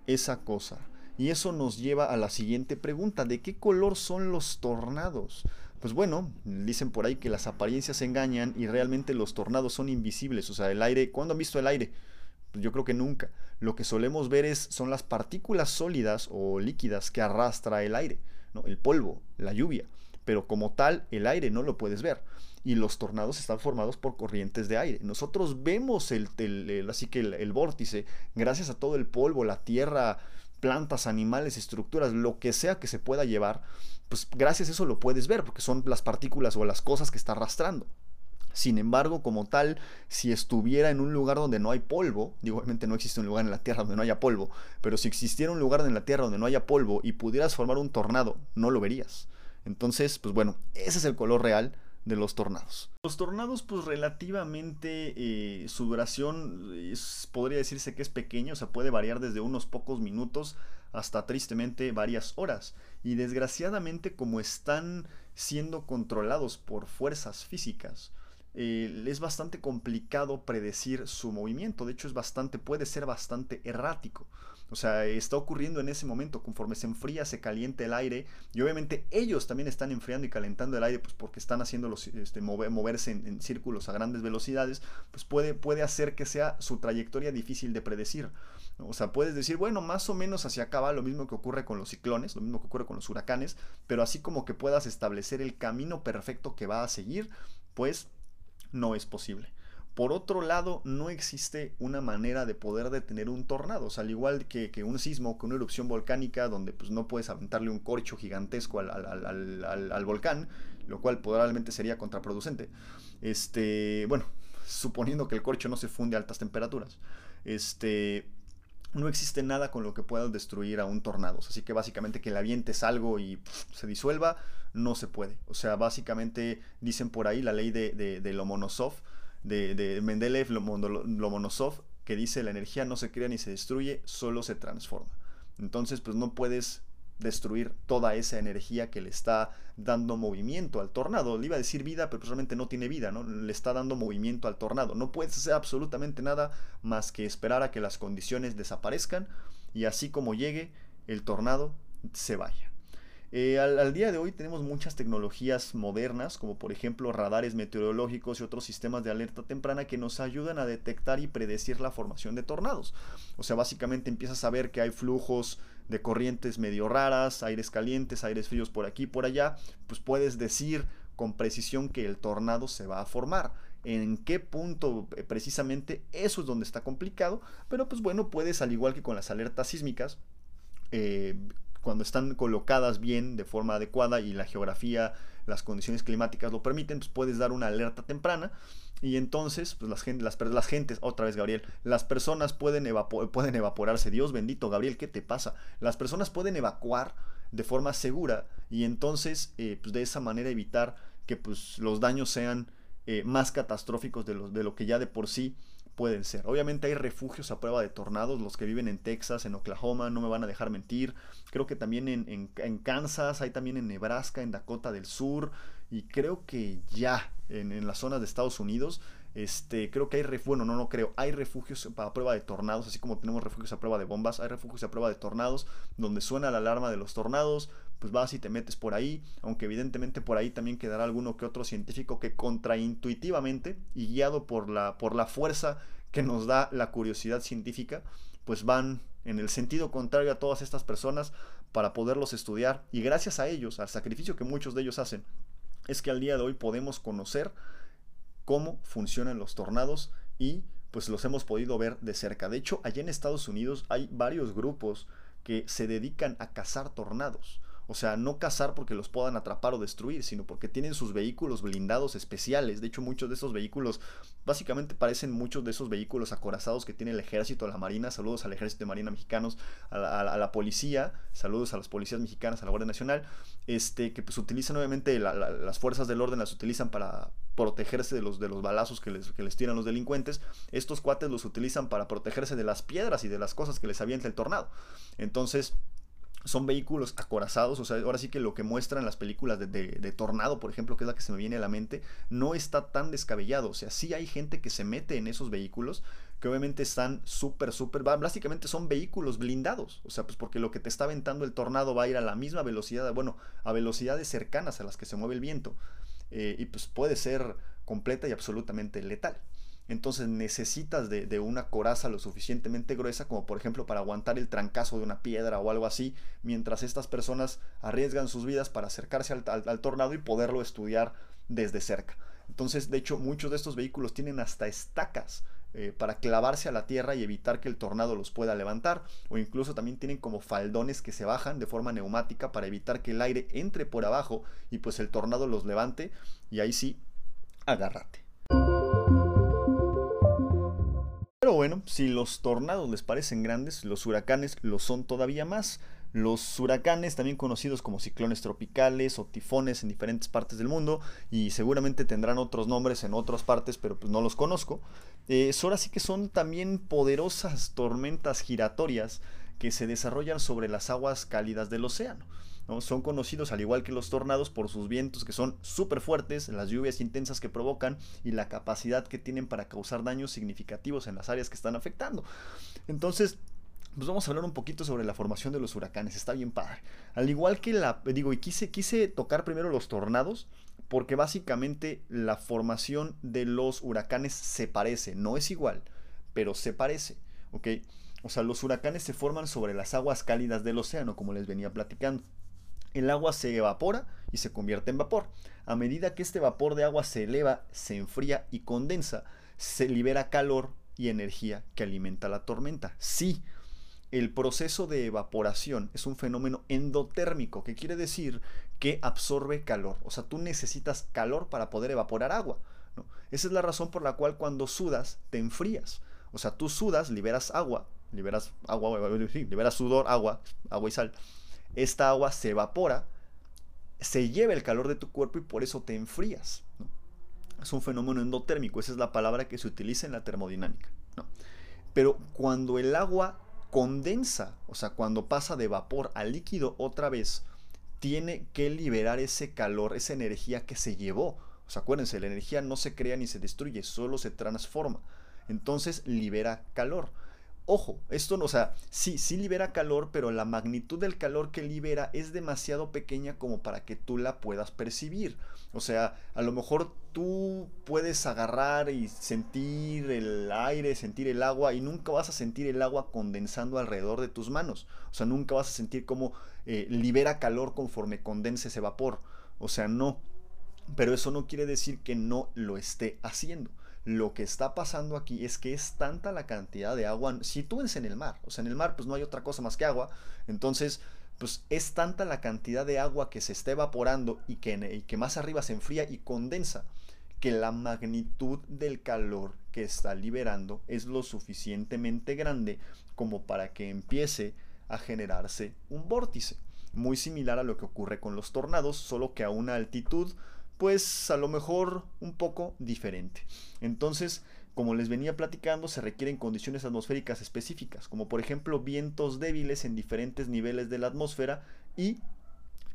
[SPEAKER 1] esa cosa. Y eso nos lleva a la siguiente pregunta, ¿de qué color son los tornados? Pues bueno, dicen por ahí que las apariencias engañan y realmente los tornados son invisibles. O sea, el aire, ¿cuándo han visto el aire? yo creo que nunca. Lo que solemos ver es, son las partículas sólidas o líquidas que arrastra el aire, ¿no? el polvo, la lluvia. Pero como tal, el aire no lo puedes ver. Y los tornados están formados por corrientes de aire. Nosotros vemos el, así que el, vórtice gracias a todo el polvo, la tierra, plantas, animales, estructuras, lo que sea que se pueda llevar, pues gracias a eso lo puedes ver, porque son las partículas o las cosas que está arrastrando. Sin embargo, como tal, si estuviera en un lugar donde no hay polvo, digo, obviamente no existe un lugar en la Tierra donde no haya polvo, pero si existiera un lugar en la Tierra donde no haya polvo y pudieras formar un tornado, no lo verías. Entonces, pues bueno, ese es el color real de los tornados. Los tornados, pues relativamente eh, su duración podría decirse que es pequeño, o sea, puede variar desde unos pocos minutos hasta tristemente varias horas. Y desgraciadamente, como están siendo controlados por fuerzas físicas, eh, es bastante complicado predecir su movimiento. De hecho, es bastante, puede ser bastante errático. O sea, está ocurriendo en ese momento, conforme se enfría, se calienta el aire, y obviamente ellos también están enfriando y calentando el aire, pues porque están haciendo este, moverse en, círculos a grandes velocidades, pues puede, puede hacer que sea su trayectoria difícil de predecir. O sea, puedes decir, bueno, más o menos hacia acá va lo mismo que ocurre con los ciclones, lo mismo que ocurre con los huracanes, pero así como que puedas establecer el camino perfecto que va a seguir, pues no es posible. Por otro lado, no existe una manera de poder detener un tornado. O sea, al igual que, un sismo, que una erupción volcánica, donde pues, no puedes aventarle un corcho gigantesco al, volcán, lo cual probablemente sería contraproducente. Este, bueno, suponiendo que el corcho no se funde a altas temperaturas. Este, no existe nada con lo que pueda destruir a un tornado. Así que básicamente que le avientes algo y se disuelva, no se puede. O sea, básicamente dicen por ahí la ley de, de, Lomonosov, de, de Mendeleev Lomonosov, que dice la energía no se crea ni se destruye, solo se transforma. Entonces, pues no puedes destruir toda esa energía que le está dando movimiento al tornado. Le iba a decir vida, pero pues realmente no tiene vida, ¿no? Le está dando movimiento al tornado. No puedes hacer absolutamente nada más que esperar a que las condiciones desaparezcan y así como llegue, el tornado se vaya. Eh, al, día de hoy tenemos muchas tecnologías modernas, como por ejemplo radares meteorológicos y otros sistemas de alerta temprana que nos ayudan a detectar y predecir la formación de tornados. O sea, básicamente empiezas a ver que hay flujos de corrientes medio raras, aires calientes, aires fríos por aquí por allá, pues puedes decir con precisión que el tornado se va a formar. En qué punto eh, precisamente eso es donde está complicado, pero pues bueno, puedes al igual que con las alertas sísmicas, eh, cuando están colocadas bien de forma adecuada y la geografía, las condiciones climáticas lo permiten, pues puedes dar una alerta temprana y entonces pues las, las, las gentes, otra vez Gabriel, las personas pueden, pueden evaporarse. Dios bendito, Gabriel, ¿qué te pasa? Las personas pueden evacuar de forma segura y entonces eh, pues de esa manera evitar que pues los daños sean eh, más catastróficos de, los, de lo que ya de por sí pueden ser. Obviamente hay refugios a prueba de tornados, los que viven en Texas, en Oklahoma, no me van a dejar mentir. Creo que también en, Kansas, hay también en Nebraska, en Dakota del Sur y creo que ya en, en las zonas de Estados Unidos. Este, creo que hay refugios, bueno, no, no creo, hay refugios a prueba de tornados, así como tenemos refugios a prueba de bombas, hay refugios a prueba de tornados, donde suena la alarma de los tornados, pues vas y te metes por ahí, aunque evidentemente por ahí también quedará alguno que otro científico que contraintuitivamente y guiado por la, por la fuerza que nos da la curiosidad científica, pues van en el sentido contrario a todas estas personas para poderlos estudiar y gracias a ellos, al sacrificio que muchos de ellos hacen, es que al día de hoy podemos conocer cómo funcionan los tornados y pues los hemos podido ver de cerca. De hecho, allá en Estados Unidos hay varios grupos que se dedican a cazar tornados. O sea, no cazar porque los puedan atrapar o destruir, sino porque tienen sus vehículos blindados especiales. De hecho, muchos de esos vehículos básicamente parecen muchos de esos vehículos acorazados que tiene el ejército, la marina. Saludos al ejército de marina mexicanos, a la, policía. Saludos a las policías mexicanas, a la Guardia Nacional. Este, que pues utilizan obviamente las fuerzas del orden, las utilizan para protegerse de los, de los balazos que les, que les tiran los delincuentes. Estos cuates los utilizan para protegerse de las piedras y de las cosas que les avienta el tornado. Entonces son vehículos acorazados, o sea, ahora sí que lo que muestran las películas de, Tornado, por ejemplo, que es la que se me viene a la mente, no está tan descabellado, o sea, sí hay gente que se mete en esos vehículos, que obviamente están súper, súper, básicamente son vehículos blindados, o sea, pues porque lo que te está aventando el tornado va a ir a la misma velocidad, bueno, a velocidades cercanas a las que se mueve el viento, eh, y pues puede ser completa y absolutamente letal entonces necesitas de, una coraza lo suficientemente gruesa como por ejemplo para aguantar el trancazo de una piedra o algo así, mientras estas personas arriesgan sus vidas para acercarse al, tornado y poderlo estudiar desde cerca. Entonces, de hecho, muchos de estos vehículos tienen hasta estacas eh, para clavarse a la tierra y evitar que el tornado los pueda levantar, o incluso también tienen como faldones que se bajan de forma neumática para evitar que el aire entre por abajo y pues el tornado los levante, y ahí sí, agárrate. Pero bueno, si los tornados les parecen grandes, los huracanes lo son todavía más. Los huracanes, también conocidos como ciclones tropicales o tifones en diferentes partes del mundo, y seguramente tendrán otros nombres en otras partes, pero pues no los conozco. Eh, ahora sí que son también poderosas tormentas giratorias que se desarrollan sobre las aguas cálidas del océano. Son conocidos, al igual que los tornados, por sus vientos que son súper fuertes, las lluvias intensas que provocan y la capacidad que tienen para causar daños significativos en las áreas que están afectando. Entonces, pues vamos a hablar un poquito sobre la formación de los huracanes. Está bien padre. Al igual que la. Digo, y quise, quise tocar primero los tornados. Porque básicamente la formación de los huracanes se parece. No es igual, pero se parece. ¿Ok? O sea, los huracanes se forman sobre las aguas cálidas del océano, como les venía platicando el agua se evapora y se convierte en vapor. A medida que este vapor de agua se eleva, se enfría y condensa, se libera calor y energía que alimenta la tormenta. Sí, el proceso de evaporación es un fenómeno endotérmico, que quiere decir que absorbe calor. O sea, tú necesitas calor para poder evaporar agua. Esa es la razón por la cual cuando sudas te enfrías. O sea, tú sudas, liberas agua, liberas agua, liberas sudor, agua, agua y sal esta agua se evapora, se lleva el calor de tu cuerpo y por eso te enfrías. Es un fenómeno endotérmico, esa es la palabra que se utiliza en la termodinámica. Pero cuando el agua condensa, o sea, cuando pasa de vapor a líquido otra vez, tiene que liberar ese calor, esa energía que se llevó. Acuérdense, la energía no se crea ni se destruye, solo se transforma. Entonces libera calor. Ojo, esto o sea, sí, sí libera calor, pero la magnitud del calor que libera es demasiado pequeña como para que tú la puedas percibir. O sea, a lo mejor tú puedes agarrar y sentir el aire, sentir el agua y nunca vas a sentir el agua condensando alrededor de tus manos. O sea, nunca vas a sentir cómo eh, libera calor conforme condense ese vapor. O sea, no. Pero eso no quiere decir que no lo esté haciendo. Lo que está pasando aquí es que es tanta la cantidad de agua, sitúense en el mar, o sea, en el mar pues no hay otra cosa más que agua, entonces pues es tanta la cantidad de agua que se está evaporando y que, y que más arriba se enfría y condensa, que la magnitud del calor que está liberando es lo suficientemente grande como para que empiece a generarse un vórtice, muy similar a lo que ocurre con los tornados, solo que a una altitud pues a lo mejor un poco diferente. Entonces, como les venía platicando, se requieren condiciones atmosféricas específicas, como por ejemplo vientos débiles en diferentes niveles de la atmósfera y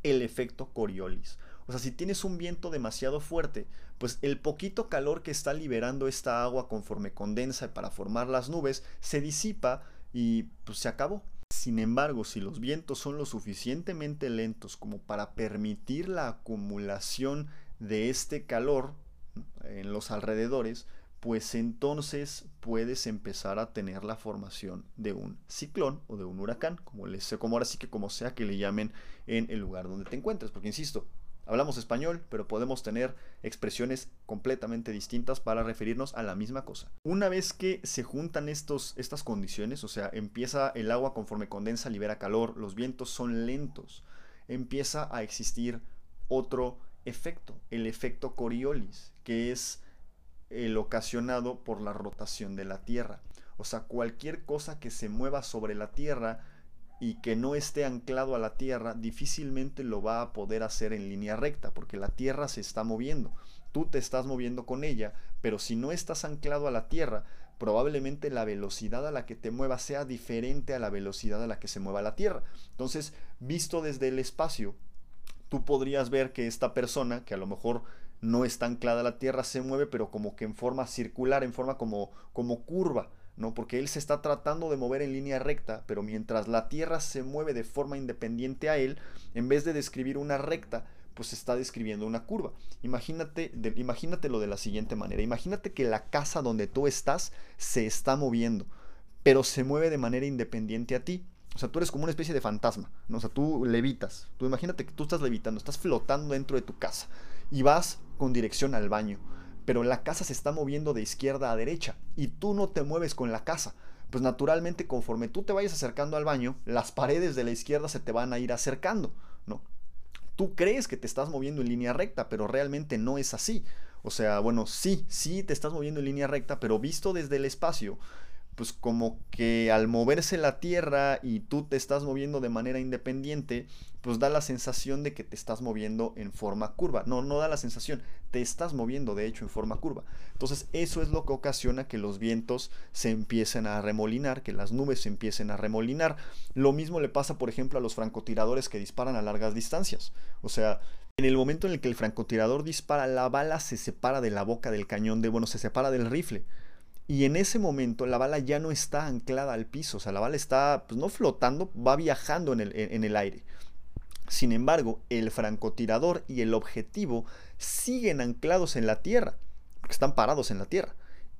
[SPEAKER 1] el efecto Coriolis. O sea, si tienes un viento demasiado fuerte, pues el poquito calor que está liberando esta agua conforme condensa para formar las nubes se disipa y pues se acabó. Sin embargo, si los vientos son lo suficientemente lentos como para permitir la acumulación de este calor en los alrededores, pues entonces puedes empezar a tener la formación de un ciclón o de un huracán, como les sé, como ahora sí que como sea que le llamen en el lugar donde te encuentres, porque insisto, hablamos español, pero podemos tener expresiones completamente distintas para referirnos a la misma cosa. Una vez que se juntan estos, estas condiciones, o sea, empieza el agua conforme condensa, libera calor, los vientos son lentos, empieza a existir otro efecto, el efecto Coriolis, que es el ocasionado por la rotación de la Tierra. O sea, cualquier cosa que se mueva sobre la Tierra y que no esté anclado a la Tierra, difícilmente lo va a poder hacer en línea recta, porque la Tierra se está moviendo. Tú te estás moviendo con ella, pero si no estás anclado a la Tierra, probablemente la velocidad a la que te muevas sea diferente a la velocidad a la que se mueva la Tierra. Entonces, visto desde el espacio, tú podrías ver que esta persona, que a lo mejor no está anclada a la Tierra, se mueve, pero como que en forma circular, en forma como, como curva, ¿no? Porque él se está tratando de mover en línea recta, pero mientras la Tierra se mueve de forma independiente a él, en vez de describir una recta, pues está describiendo una curva. Imagínate, de, imagínatelo de la siguiente manera. Imagínate que la casa donde tú estás se está moviendo, pero se mueve de manera independiente a ti. O sea, tú eres como una especie de fantasma, ¿no? O sea, tú levitas. Tú imagínate que tú estás levitando, estás flotando dentro de tu casa y vas con dirección al baño, pero la casa se está moviendo de izquierda a derecha y tú no te mueves con la casa. Pues naturalmente conforme tú te vayas acercando al baño, las paredes de la izquierda se te van a ir acercando, ¿no? Tú crees que te estás moviendo en línea recta, pero realmente no es así. O sea, bueno, sí, sí te estás moviendo en línea recta, pero visto desde el espacio, pues como que al moverse la Tierra y tú te estás moviendo de manera independiente, pues da la sensación de que te estás moviendo en forma curva. No, no da la sensación, te estás moviendo de hecho en forma curva. Entonces eso es lo que ocasiona que los vientos se empiecen a remolinar, que las nubes se empiecen a remolinar. Lo mismo le pasa, por ejemplo, a los francotiradores que disparan a largas distancias. O sea, en el momento en el que el francotirador dispara, la bala se separa de la boca del cañón de, bueno, se separa del rifle. Y en ese momento la bala ya no está anclada al piso, o sea, la bala está pues, no flotando, va viajando en el, en el aire. Sin embargo, el francotirador y el objetivo siguen anclados en la tierra, porque están parados en la tierra.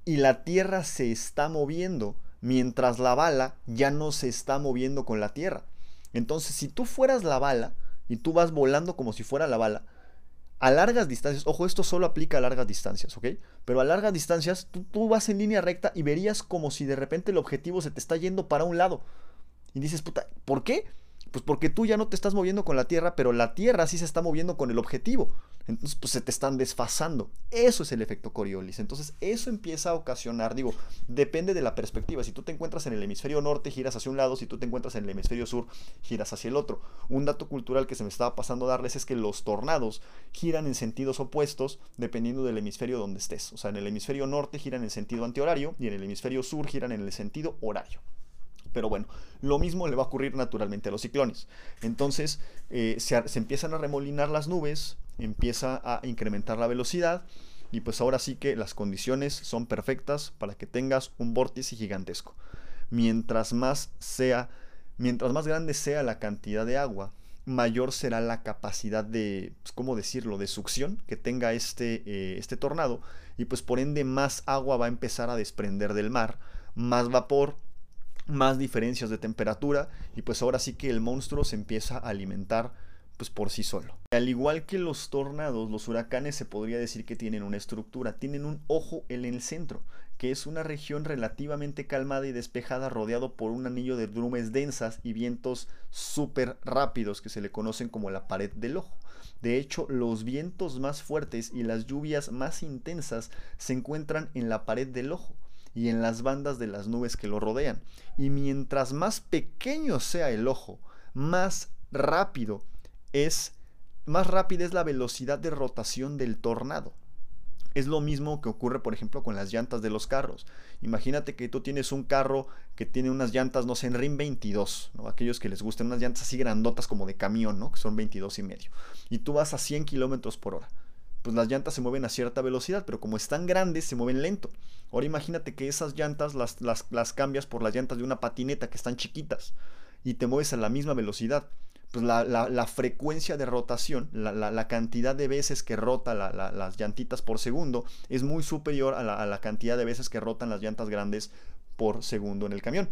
[SPEAKER 1] Y la tierra se está moviendo, mientras la bala ya no se está moviendo con la tierra. Entonces, si tú fueras la bala y tú vas volando como si fuera la bala, a largas distancias, ojo, esto solo aplica a largas distancias, ¿ok? Pero a largas distancias tú, vas en línea recta y verías como si de repente el objetivo se te está yendo para un lado. Y dices, puta, ¿por qué? Pues porque tú ya no te estás moviendo con la Tierra, pero la Tierra sí se está moviendo con el objetivo. Entonces, pues se te están desfasando. Eso es el efecto Coriolis. Entonces, eso empieza a ocasionar, digo, depende de la perspectiva. Si tú te encuentras en el hemisferio norte, giras hacia un lado. Si tú te encuentras en el hemisferio sur, giras hacia el otro. Un dato cultural que se me estaba pasando a darles es que los tornados giran en sentidos opuestos dependiendo del hemisferio donde estés. O sea, en el hemisferio norte giran en sentido antihorario y en el hemisferio sur giran en el sentido horario. Pero bueno, lo mismo le va a ocurrir naturalmente a los ciclones. Entonces eh, se, se empiezan a remolinar las nubes, empieza a incrementar la velocidad y pues ahora sí que las condiciones son perfectas para que tengas un vórtice gigantesco. Mientras más sea, mientras más grande sea la cantidad de agua, mayor será la capacidad de, pues, ¿cómo decirlo?, de succión que tenga este, eh, este tornado y pues por ende más agua va a empezar a desprender del mar, más vapor, más diferencias de temperatura y pues ahora sí que el monstruo se empieza a alimentar pues por sí solo. Al igual que los tornados, los huracanes se podría decir que tienen una estructura, tienen un ojo en el centro, que es una región relativamente calmada y despejada rodeado por un anillo de nubes densas y vientos súper rápidos que se le conocen como la pared del ojo. De hecho, los vientos más fuertes y las lluvias más intensas se encuentran en la pared del ojo y en las bandas de las nubes que lo rodean. Y mientras más pequeño sea el ojo, más rápido es más rápida es la velocidad de rotación del tornado. Es lo mismo que ocurre, por ejemplo, con las llantas de los carros. Imagínate que tú tienes un carro que tiene unas llantas, no sé, en RIM 22, ¿no? aquellos que les gusten unas llantas así grandotas como de camión, ¿no? que son 22 y medio. Y tú vas a 100 kilómetros por hora. Pues las llantas se mueven a cierta velocidad, pero como están grandes, se mueven lento. Ahora imagínate que esas llantas las, cambias por las llantas de una patineta que están chiquitas y te mueves a la misma velocidad pues la, frecuencia de rotación, la, cantidad de veces que rota las llantitas por segundo es muy superior a la, cantidad de veces que rotan las llantas grandes por segundo en el camión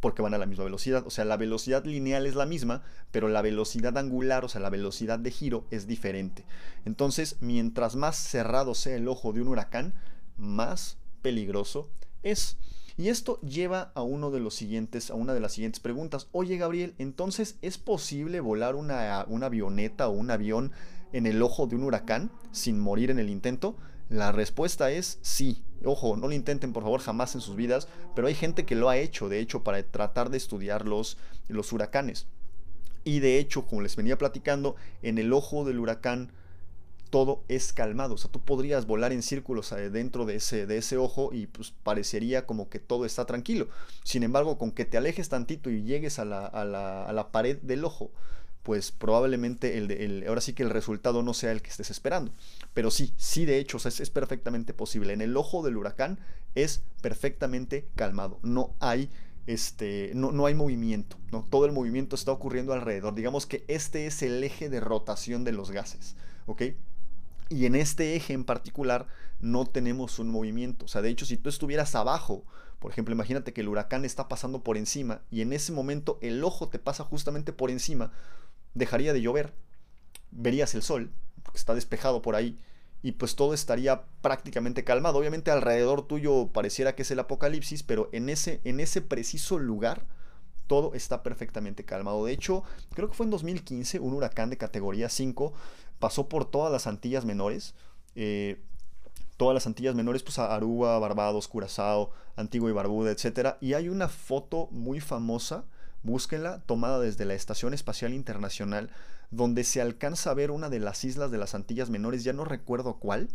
[SPEAKER 1] porque van a la misma velocidad. O sea, la velocidad lineal es la misma, pero la velocidad angular, o sea, la velocidad de giro es diferente. Entonces, mientras más cerrado sea el ojo de un huracán, más peligroso es. Y esto lleva a uno de los siguientes, a una de las siguientes preguntas. Oye, Gabriel, entonces ¿es posible volar una, avioneta o un avión en el ojo de un huracán sin morir en el intento? La respuesta es sí. Ojo, no lo intenten por favor jamás en sus vidas, pero hay gente que lo ha hecho, de hecho, para tratar de estudiar los, los huracanes. Y de hecho, como les venía platicando, en el ojo del huracán todo es calmado. O sea, tú podrías volar en círculos dentro de ese, de ese ojo y pues parecería como que todo está tranquilo. Sin embargo, con que te alejes tantito y llegues a la, a la, a la pared del ojo, pues probablemente el, ahora sí que el resultado no sea el que estés esperando. Pero sí, sí de hecho, es, es, perfectamente posible. En el ojo del huracán es perfectamente calmado. No hay, este, no, no hay movimiento. ¿no? Todo el movimiento está ocurriendo alrededor. Digamos que este es el eje de rotación de los gases. Y en este eje en particular no tenemos un movimiento. O sea, de hecho, si tú estuvieras abajo, por ejemplo, imagínate que el huracán está pasando por encima y en ese momento el ojo te pasa justamente por encima, dejaría de llover, verías el sol, porque está despejado por ahí, y pues todo estaría prácticamente calmado. Obviamente alrededor tuyo pareciera que es el apocalipsis, pero en ese, en ese preciso lugar todo está perfectamente calmado. De hecho, creo que fue en 2015 un huracán de categoría 5 pasó por todas las Antillas menores. Eh, todas las Antillas menores, pues Aruba, Barbados, Curazao, Antigua y Barbuda, etc. Y hay una foto muy famosa, búsquenla, tomada desde la Estación Espacial Internacional, donde se alcanza a ver una de las islas de las Antillas menores, ya no recuerdo cuál,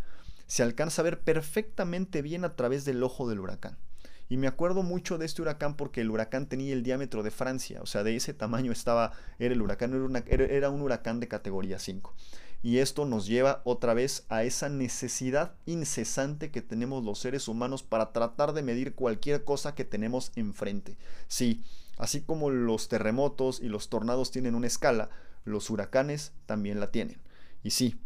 [SPEAKER 1] se alcanza a ver perfectamente bien a través del ojo del huracán. Y me acuerdo mucho de este huracán porque el huracán tenía el diámetro de Francia, o sea, de ese tamaño estaba, era el huracán, era, era un huracán de categoría 5. Y esto nos lleva otra vez a esa necesidad incesante que tenemos los seres humanos para tratar de medir cualquier cosa que tenemos enfrente. Sí, así como los terremotos y los tornados tienen una escala, los huracanes también la tienen. Y sí,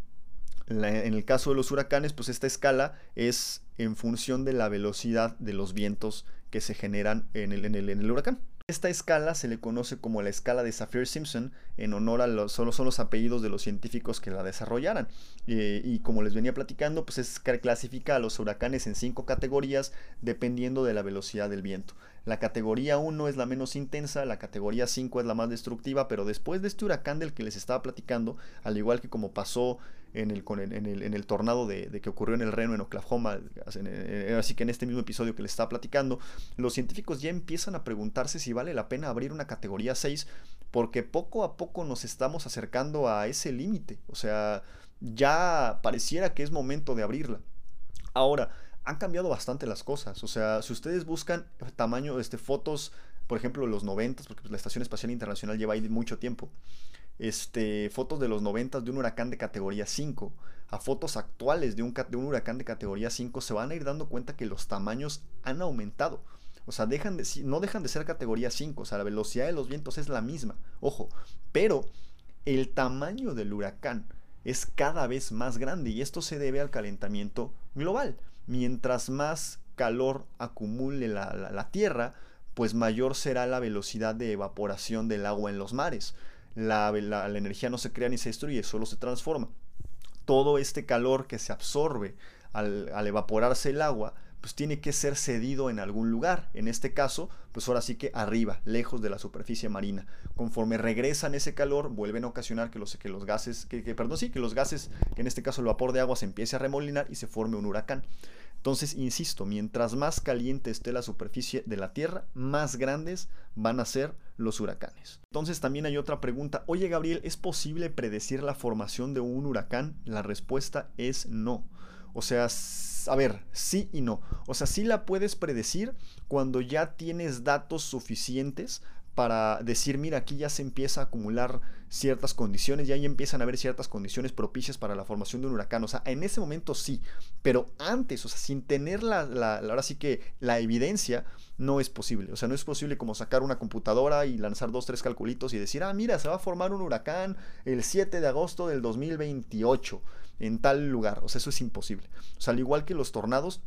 [SPEAKER 1] en el caso de los huracanes, pues esta escala es en función de la velocidad de los vientos que se generan en el, huracán. Esta escala se le conoce como la escala de Saffir-Simpson en honor a los, solo son los apellidos de los científicos que la desarrollaran. Eh, y como les venía platicando, pues es clasifica a los huracanes en cinco categorías dependiendo de la velocidad del viento. La categoría 1 es la menos intensa, la categoría 5 es la más destructiva, pero después de este huracán del que les estaba platicando, al igual que como pasó en el, tornado de, que ocurrió en el Reno, en Oklahoma, así que en este mismo episodio que les estaba platicando, los científicos ya empiezan a preguntarse si vale la pena abrir una categoría 6, porque poco a poco nos estamos acercando a ese límite, o sea, ya pareciera que es momento de abrirla. Ahora, han cambiado bastante las cosas. O sea, si ustedes buscan tamaño, este, fotos por ejemplo, los 90, porque pues, la Estación Espacial Internacional lleva ahí mucho tiempo, este, fotos de los 90 de un huracán de categoría 5 a fotos actuales de un, de un huracán de categoría 5, se van a ir dando cuenta que los tamaños han aumentado. O sea, dejan de, no dejan de ser categoría 5, o sea, la velocidad de los vientos es la misma, ojo, pero el tamaño del huracán es cada vez más grande y esto se debe al calentamiento global. Mientras más calor acumule la, Tierra, pues mayor será la velocidad de evaporación del agua en los mares. La, la, energía no se crea ni se destruye, solo se transforma. Todo este calor que se absorbe al, al evaporarse el agua pues tiene que ser cedido en algún lugar. En este caso, pues ahora sí que arriba, lejos de la superficie marina. Conforme regresan ese calor, vuelven a ocasionar que los, que los gases, que, perdón, sí, que los gases, que en este caso el vapor de agua, se empiece a remolinar y se forme un huracán. Entonces, insisto, mientras más caliente esté la superficie de la Tierra, más grandes van a ser los huracanes. Entonces también hay otra pregunta. Oye Gabriel, ¿es posible predecir la formación de un huracán? La respuesta es no. O sea, a ver, sí y no. O sea, sí la puedes predecir cuando ya tienes datos suficientes para decir, mira, aquí ya se empieza a acumular ciertas condiciones, ya ahí empiezan a haber ciertas condiciones propicias para la formación de un huracán. O sea, en ese momento sí, pero antes, o sea, sin tener la, ahora sí que la evidencia, no es posible. O sea, no es posible como sacar una computadora y lanzar dos, tres calculitos y decir, ah, mira, se va a formar un huracán el 7 de agosto del 2028 en tal lugar. O sea, eso es imposible. O sea, al igual que los tornados,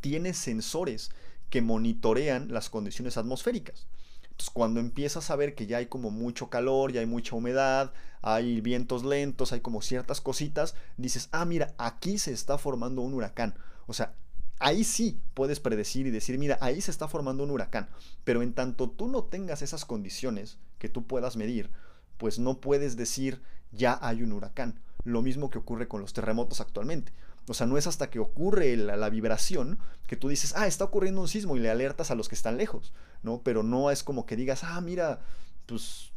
[SPEAKER 1] tiene sensores que monitorean las condiciones atmosféricas. Entonces, cuando empiezas a ver que ya hay como mucho calor, ya hay mucha humedad, hay vientos lentos, hay como ciertas cositas, dices, ah, mira, aquí se está formando un huracán. O sea, ahí sí puedes predecir y decir, mira, ahí se está formando un huracán. Pero en tanto tú no tengas esas condiciones que tú puedas medir, pues no puedes decir, ya hay un huracán lo mismo que ocurre con los terremotos actualmente. O sea, no es hasta que ocurre la, vibración que tú dices, ah, está ocurriendo un sismo y le alertas a los que están lejos, ¿no? Pero no es como que digas, ah, mira, pues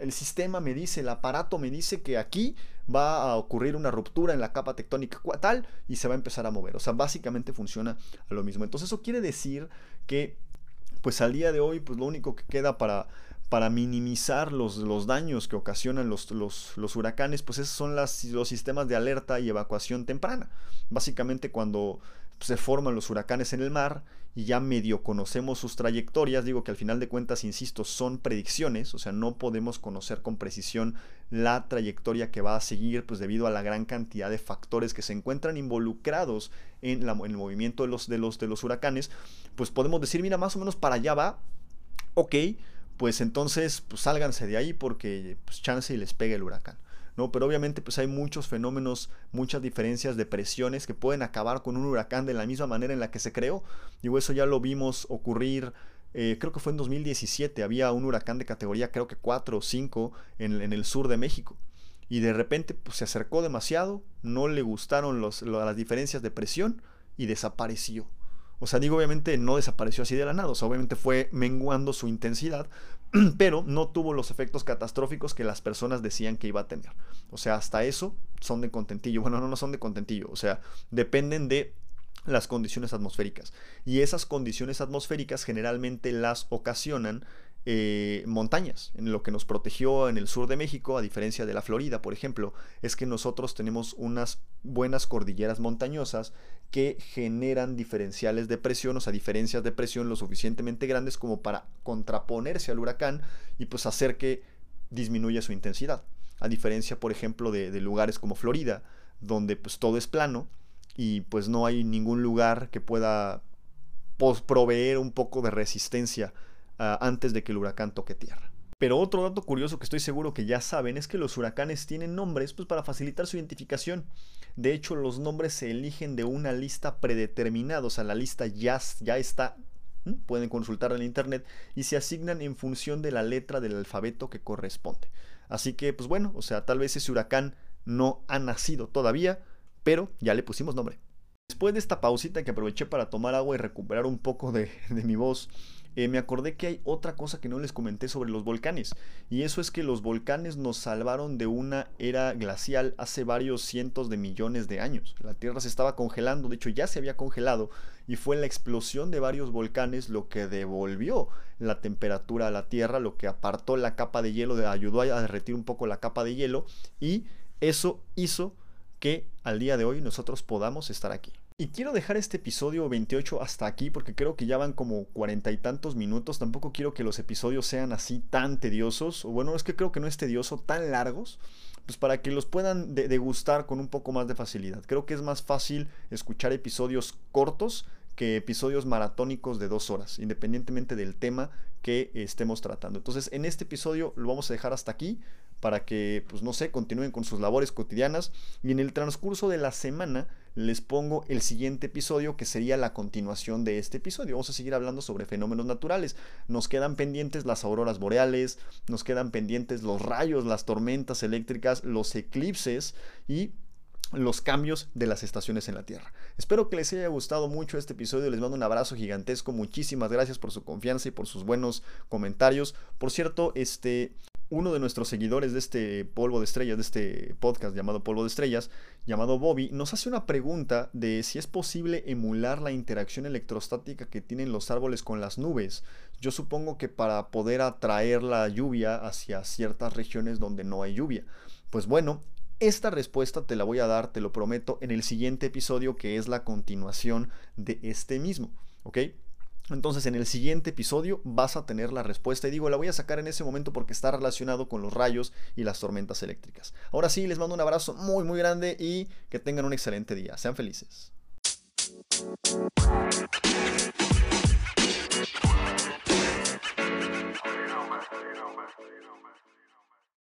[SPEAKER 1] el sistema me dice, el aparato me dice que aquí va a ocurrir una ruptura en la capa tectónica tal y se va a empezar a mover. O sea, básicamente funciona lo mismo. Entonces eso quiere decir que pues al día de hoy pues lo único que queda para para minimizar los, los daños que ocasionan los, los, huracanes, pues esos son las, los sistemas de alerta y evacuación temprana. Básicamente cuando se forman los huracanes en el mar y ya medio conocemos sus trayectorias, digo que al final de cuentas, insisto, son predicciones, o sea, no podemos conocer con precisión la trayectoria que va a seguir, pues debido a la gran cantidad de factores que se encuentran involucrados en, en el movimiento de los, de, los, de los huracanes, pues podemos decir, mira, más o menos para allá va, ok, pues entonces pues sálganse de ahí porque pues chance y les pegue el huracán. ¿no? Pero obviamente pues hay muchos fenómenos, muchas diferencias de presiones que pueden acabar con un huracán de la misma manera en la que se creó. Digo, eso ya lo vimos ocurrir, eh, creo que fue en 2017, había un huracán de categoría creo que 4 o 5 en, el sur de México. Y de repente pues, se acercó demasiado, no le gustaron las diferencias de presión y desapareció. O sea, digo, obviamente no desapareció así de la nada, o sea, obviamente fue menguando su intensidad, pero no tuvo los efectos catastróficos que las personas decían que iba a tener. O sea, hasta eso son de contentillo. Bueno, no, no son de contentillo, o sea, dependen de las condiciones atmosféricas. Y esas condiciones atmosféricas generalmente las ocasionan eh, montañas. En lo que nos protegió en el sur de México, a diferencia de la Florida, por ejemplo, es que nosotros tenemos unas buenas cordilleras montañosas que generan diferenciales de presión, o sea, diferencias de presión lo suficientemente grandes como para contraponerse al huracán y pues hacer que disminuya su intensidad. A diferencia, por ejemplo, de, lugares como Florida, donde pues todo es plano y pues no hay ningún lugar que pueda pues, proveer un poco de resistencia Ah, antes de que el huracán toque tierra. Pero otro dato curioso que estoy seguro que ya saben es que los huracanes tienen nombres pues, para facilitar su identificación. De hecho, los nombres se eligen de una lista predeterminada, o sea, la lista ya, ya está, pueden consultarla en internet, y se asignan en función de la letra del alfabeto que corresponde. Así que, pues bueno, o sea, tal vez ese huracán no ha nacido todavía, pero ya le pusimos nombre. Después de esta pausita que aproveché para tomar agua y recuperar un poco de, de mi voz, eh, me acordé que hay otra cosa que no les comenté sobre los volcanes. Y eso es que los volcanes nos salvaron de una era glacial hace varios cientos de millones de años. La Tierra se estaba congelando, de hecho ya se había congelado, y fue la explosión de varios volcanes lo que devolvió la temperatura a la Tierra, lo que apartó la capa de hielo, ayudó a derretir un poco la capa de hielo, y eso hizo que al día de hoy nosotros podamos estar aquí. Y quiero dejar este episodio 28 hasta aquí porque creo que ya van como cuarenta y tantos minutos. Tampoco quiero que los episodios sean así tan tediosos. O bueno, es que creo que no es tedioso, tan largos. Pues para que los puedan degustar con un poco más de facilidad. Creo que es más fácil escuchar episodios cortos que episodios maratónicos de dos horas, independientemente del tema que estemos tratando. Entonces, en este episodio lo vamos a dejar hasta aquí para que, pues no sé, continúen con sus labores cotidianas. Y en el transcurso de la semana les pongo el siguiente episodio que sería la continuación de este episodio. Vamos a seguir hablando sobre fenómenos naturales. Nos quedan pendientes las auroras boreales, nos quedan pendientes los rayos, las tormentas eléctricas, los eclipses y los cambios de las estaciones en la Tierra. Espero que les haya gustado mucho este episodio, les mando un abrazo gigantesco, muchísimas gracias por su confianza y por sus buenos comentarios. Por cierto, este uno de nuestros seguidores de este polvo de estrellas, de este podcast llamado Polvo de Estrellas, llamado Bobby, nos hace una pregunta de si es posible emular la interacción electrostática que tienen los árboles con las nubes. Yo supongo que para poder atraer la lluvia hacia ciertas regiones donde no hay lluvia. Pues bueno, esta respuesta te la voy a dar, te lo prometo, en el siguiente episodio que es la continuación de este mismo. ¿Ok? Entonces en el siguiente episodio vas a tener la respuesta y digo, la voy a sacar en ese momento porque está relacionado con los rayos y las tormentas eléctricas. Ahora sí, les mando un abrazo muy muy grande y que tengan un excelente día. Sean felices.